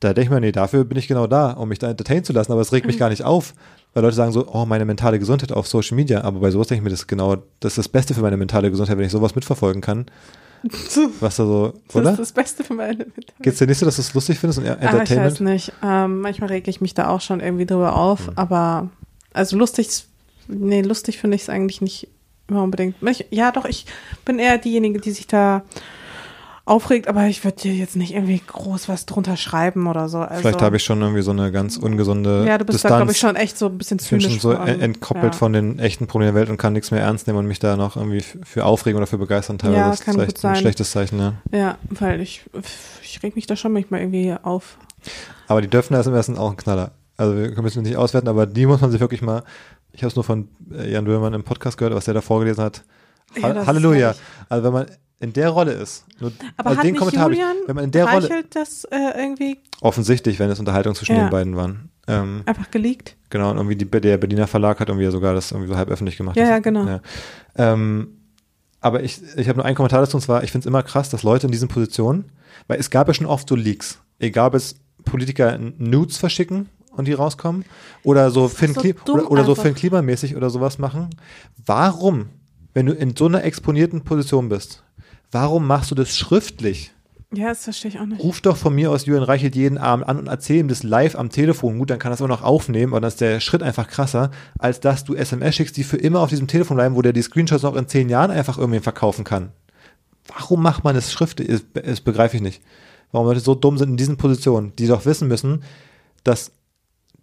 da denke ich mir, nee, dafür bin ich genau da, um mich da entertainen zu lassen, aber es regt mich gar nicht auf, weil Leute sagen so, oh, meine mentale Gesundheit auf Social Media, aber bei sowas denke ich mir, das ist genau, das ist das Beste für meine mentale Gesundheit, wenn ich sowas mitverfolgen kann. Was da so, Das oder? ist das Beste für meine Mittag. Geht's dir nicht so, dass du es lustig findest und Ah, ich weiß Entertainment? nicht. Ähm, manchmal rege ich mich da auch schon irgendwie drüber auf, Hm. aber also lustig, nee, lustig finde ich es eigentlich nicht immer unbedingt. Ich, ja, doch, ich bin eher diejenige, die sich da aufregt, aber ich würde dir jetzt nicht irgendwie groß was drunter schreiben oder so. Also, Vielleicht habe ich schon irgendwie so eine ganz ungesunde Ja, du bist da, glaube ich, schon echt so ein bisschen ich bin zynisch. schon so en- entkoppelt ja. von den echten Problemen der Welt und kann nichts mehr ernst nehmen und mich da noch irgendwie für aufregen oder für begeistern teilweise. Ja, das ist kann vielleicht gut sein. ein schlechtes Zeichen, ja. Ja, weil ich, ich reg mich da schon manchmal irgendwie auf. Aber die Döpfner SMS sind auch ein Knaller. Also wir können es nicht auswerten, aber die muss man sich wirklich mal, ich habe es nur von äh, Jan Böhmermann im Podcast gehört, was der da vorgelesen hat. Ja, Ha ist Halleluja. Also wenn man in der Rolle ist, nur, Aber also hat den nicht Kommentar habe ich, Julian wenn man in der Rolle, das äh, irgendwie offensichtlich, wenn es Unterhaltung zwischen Ja. den beiden waren. Ähm, einfach geleakt? Genau, und irgendwie die, der Berliner Verlag hat irgendwie sogar das irgendwie so halb öffentlich gemacht. Ja, ja, genau. Ähm, aber ich, ich habe nur einen Kommentar dazu, und zwar, ich finde es immer krass, dass Leute in diesen Positionen, weil es gab ja schon oft so Leaks, egal ob es Politiker Nudes verschicken und die rauskommen, oder so Finn so Kli dumm oder, oder so. Finn Klimamäßig oder sowas machen. Warum, wenn du in so einer exponierten Position bist, warum machst du das schriftlich? Ja, das verstehe ich auch nicht. Ruf doch von mir aus Julian Reichelt jeden Abend an und erzähl ihm das live am Telefon. Gut, dann kann er es auch noch aufnehmen, aber dann ist der Schritt einfach krasser, als dass du SMS schickst, die für immer auf diesem Telefon bleiben, wo der die Screenshots auch in zehn Jahren einfach irgendwen verkaufen kann. Warum macht man das schriftlich? Das, das begreife ich nicht. Warum Leute so dumm sind in diesen Positionen, die doch wissen müssen, dass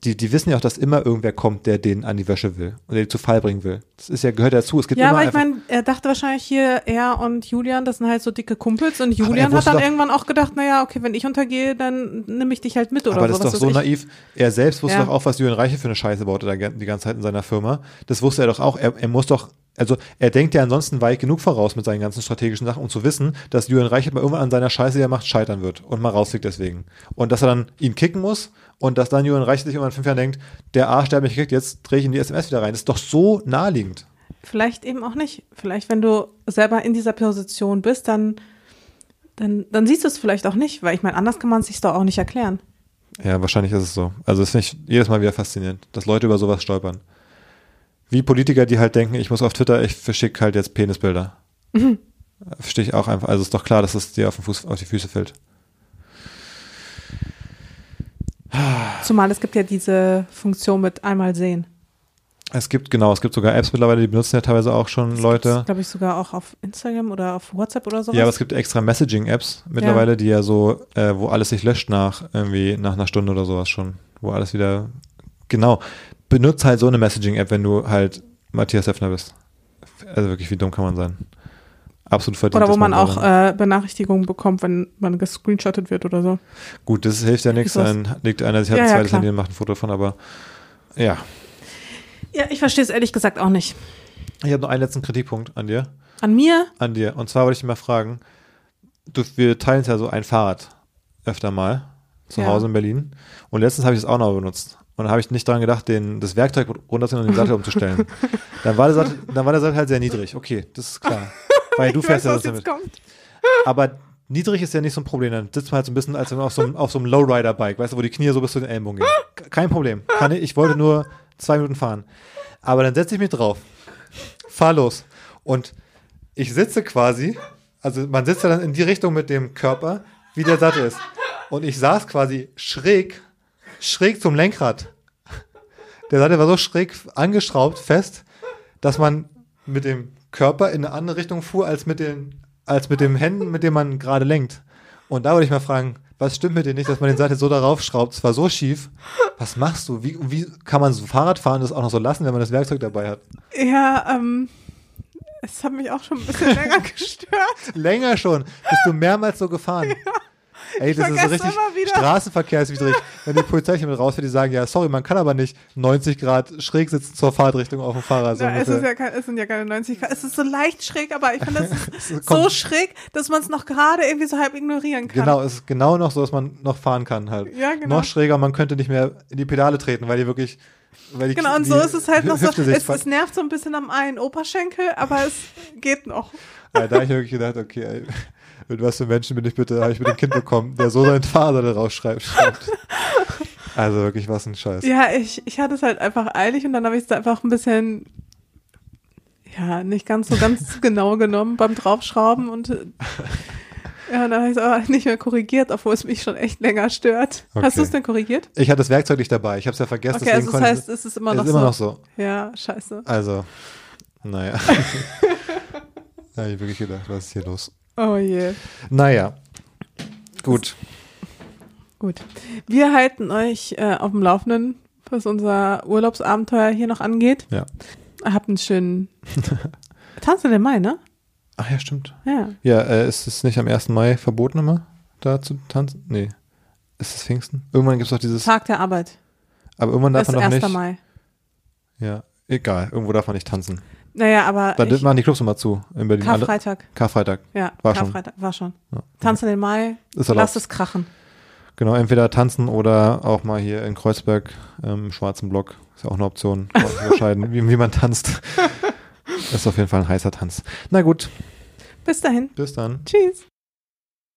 die, die wissen ja auch, dass immer irgendwer kommt, der den an die Wäsche will und der die zu Fall bringen will. Das ist ja, gehört dazu. Es gibt Ja, immer aber ich meine, er dachte wahrscheinlich hier, er und Julian, das sind halt so dicke Kumpels und Julian hat dann doch- irgendwann auch gedacht, naja, okay, wenn ich untergehe, dann nehme ich dich halt mit oder aber so. das ist doch so ich. naiv. Er selbst wusste Ja. doch auch, was Julian Reiche für eine Scheiße baute da die ganze Zeit in seiner Firma. Das wusste er doch auch. Er, er muss doch, also er denkt ja ansonsten weit genug voraus mit seinen ganzen strategischen Sachen, um zu wissen, dass Julian Reiche mal irgendwann an seiner Scheiße, die er macht, scheitern wird und mal rausfliegt deswegen. Und dass er dann ihn kicken muss und dass dann Julian Reiche sich irgendwann in fünf Jahren denkt, der Arsch, der hat mich gekickt, jetzt drehe ich in die SMS wieder rein. Das ist doch so naheliegend. Vielleicht eben auch nicht. Vielleicht, wenn du selber in dieser Position bist, dann, dann, dann siehst du es vielleicht auch nicht, weil ich meine, anders kann man es sich doch auch nicht erklären. Ja, wahrscheinlich ist es so. Also das finde ich jedes Mal wieder faszinierend, dass Leute über sowas stolpern. Wie Politiker, die halt denken, ich muss auf Twitter, ich verschicke halt jetzt Penisbilder. Verstehe ich auch einfach. Also ist doch klar, dass es dir auf, den Fuß, auf die Füße fällt. Zumal es gibt ja diese Funktion mit einmal sehen. Es gibt, genau, es gibt sogar Apps mittlerweile, die benutzen ja teilweise auch schon Leute. glaube ich, sogar auch auf Instagram oder auf WhatsApp oder sowas. Ja, aber es gibt extra Messaging-Apps mittlerweile, die ja so, äh, wo alles sich löscht nach irgendwie nach einer Stunde oder sowas schon, wo alles wieder genau. Benutzt halt so eine Messaging-App, wenn du halt Matthias Heffner bist. Also wirklich, wie dumm kann man sein? Absolut verdient. oder wo man auch äh, Benachrichtigungen bekommt, wenn man gescreenshottet wird oder so. Gut, das hilft ja nichts. Dann legt einer sich halt Ja, ein ja, zweites klar. Handy und macht ein Foto davon, aber ja. Ja, ich verstehe es ehrlich gesagt auch nicht. Ich habe noch einen letzten Kritikpunkt an dir. An mir? An dir. Und zwar wollte ich dich mal fragen, du, wir teilen ja so ein Fahrrad öfter mal zu Ja. Hause in Berlin. Und letztens habe ich es auch noch benutzt. Und dann habe ich nicht daran gedacht, den, das Werkzeug runterzunehmen und den Sattel umzustellen. Dann war, der Sattel, dann war der Sattel halt sehr niedrig. Okay, das ist klar. Weil du Ich fährst weiß, ja das damit. kommt. Aber niedrig ist ja nicht so ein Problem. Dann sitzt man halt so ein bisschen, als wenn man auf so einem, auf so einem Lowrider-Bike, weißt du, wo die Knie so bis zu den Ellenbogen gehen. Kein Problem. Kann ich, ich wollte nur zwei Minuten fahren. Aber dann setze ich mich drauf, fahr los. Und ich sitze quasi, also man sitzt ja dann in die Richtung mit dem Körper, wie der Sattel ist. Und ich saß quasi schräg, schräg zum Lenkrad. Der Sattel war so schräg angeschraubt, fest, dass man mit dem Körper in eine andere Richtung fuhr, als mit den, als mit den Händen, mit denen man gerade lenkt. Und da wollte ich mal fragen, was stimmt mit dir nicht, dass man den Sattel so darauf schraubt? Es war so schief. Was machst du? Wie, wie kann man so Fahrrad fahren, das auch noch so lassen, wenn man das Werkzeug dabei hat? Ja, ähm, es hat mich auch schon ein bisschen länger gestört. Länger schon. Bist du mehrmals so gefahren? Ey, das ist so richtig straßenverkehrswidrig. Wenn die Polizei hier mit rausfährt, die sagen, ja, sorry, man kann aber nicht 90 Grad schräg sitzen zur Fahrtrichtung auf dem Fahrrad. So Ja, es, ja kein, es sind ja keine 90 Grad. Es ist so leicht schräg, aber ich finde, es ist so schräg, dass man es noch gerade irgendwie so halb ignorieren kann. Genau, es ist genau noch so, dass man noch fahren kann halt. Ja, genau. Noch schräger, man könnte nicht mehr in die Pedale treten, weil die wirklich, weil die Genau, und so ist es halt noch so. Es, es nervt so ein bisschen am einen Oberschenkel, aber es geht noch. Ja, da habe ich wirklich gedacht, okay, ey, mit was für Menschen bin ich bitte, habe ich mit dem Kind bekommen, der so seinen Vater da rausschreibt. Schreibt. Also wirklich, was ein Scheiß. Ja, ich, ich hatte es halt einfach eilig und dann habe ich es einfach ein bisschen ja, nicht ganz so ganz genau genommen beim Draufschrauben und äh, ja, dann habe ich es aber nicht mehr korrigiert, obwohl es mich schon echt länger stört. Hast Okay. du es denn korrigiert? Ich hatte das Werkzeug nicht dabei. Ich habe es ja vergessen. Okay, deswegen also das heißt, es ist immer noch ist so. immer noch so. Ja, scheiße. Also, naja. da habe ich wirklich gedacht, was ist hier los? Oh je. Naja. Gut. Gut. Wir halten euch äh, auf dem Laufenden, was unser Urlaubsabenteuer hier noch angeht. Ja. Habt einen schönen Tanz in den Mai, ne? Ach ja, stimmt. Ja. Ja, äh, ist es nicht am 1. Mai verboten immer, da zu tanzen? Nee. Ist es Pfingsten? Irgendwann gibt es doch dieses, Tag der Arbeit. aber irgendwann darf Das man doch 1. nicht. Mai. Ja, egal. Irgendwo darf man nicht tanzen. Naja, aber Da ich, machen die Clubs immer zu in Berlin. Alle- Karfreitag. Karfreitag. Ja, War schon. Karfreitag. War schon. Ja. Tanz in den Mai. Ist erlaubt. Lasst es krachen. Genau, entweder tanzen oder auch mal hier in Kreuzberg ähm, im schwarzen Block. Ist ja auch eine Option. Unterscheiden, wie, wie man tanzt. ist auf jeden Fall ein heißer Tanz. Na gut, Bis dahin. bis dann. Tschüss.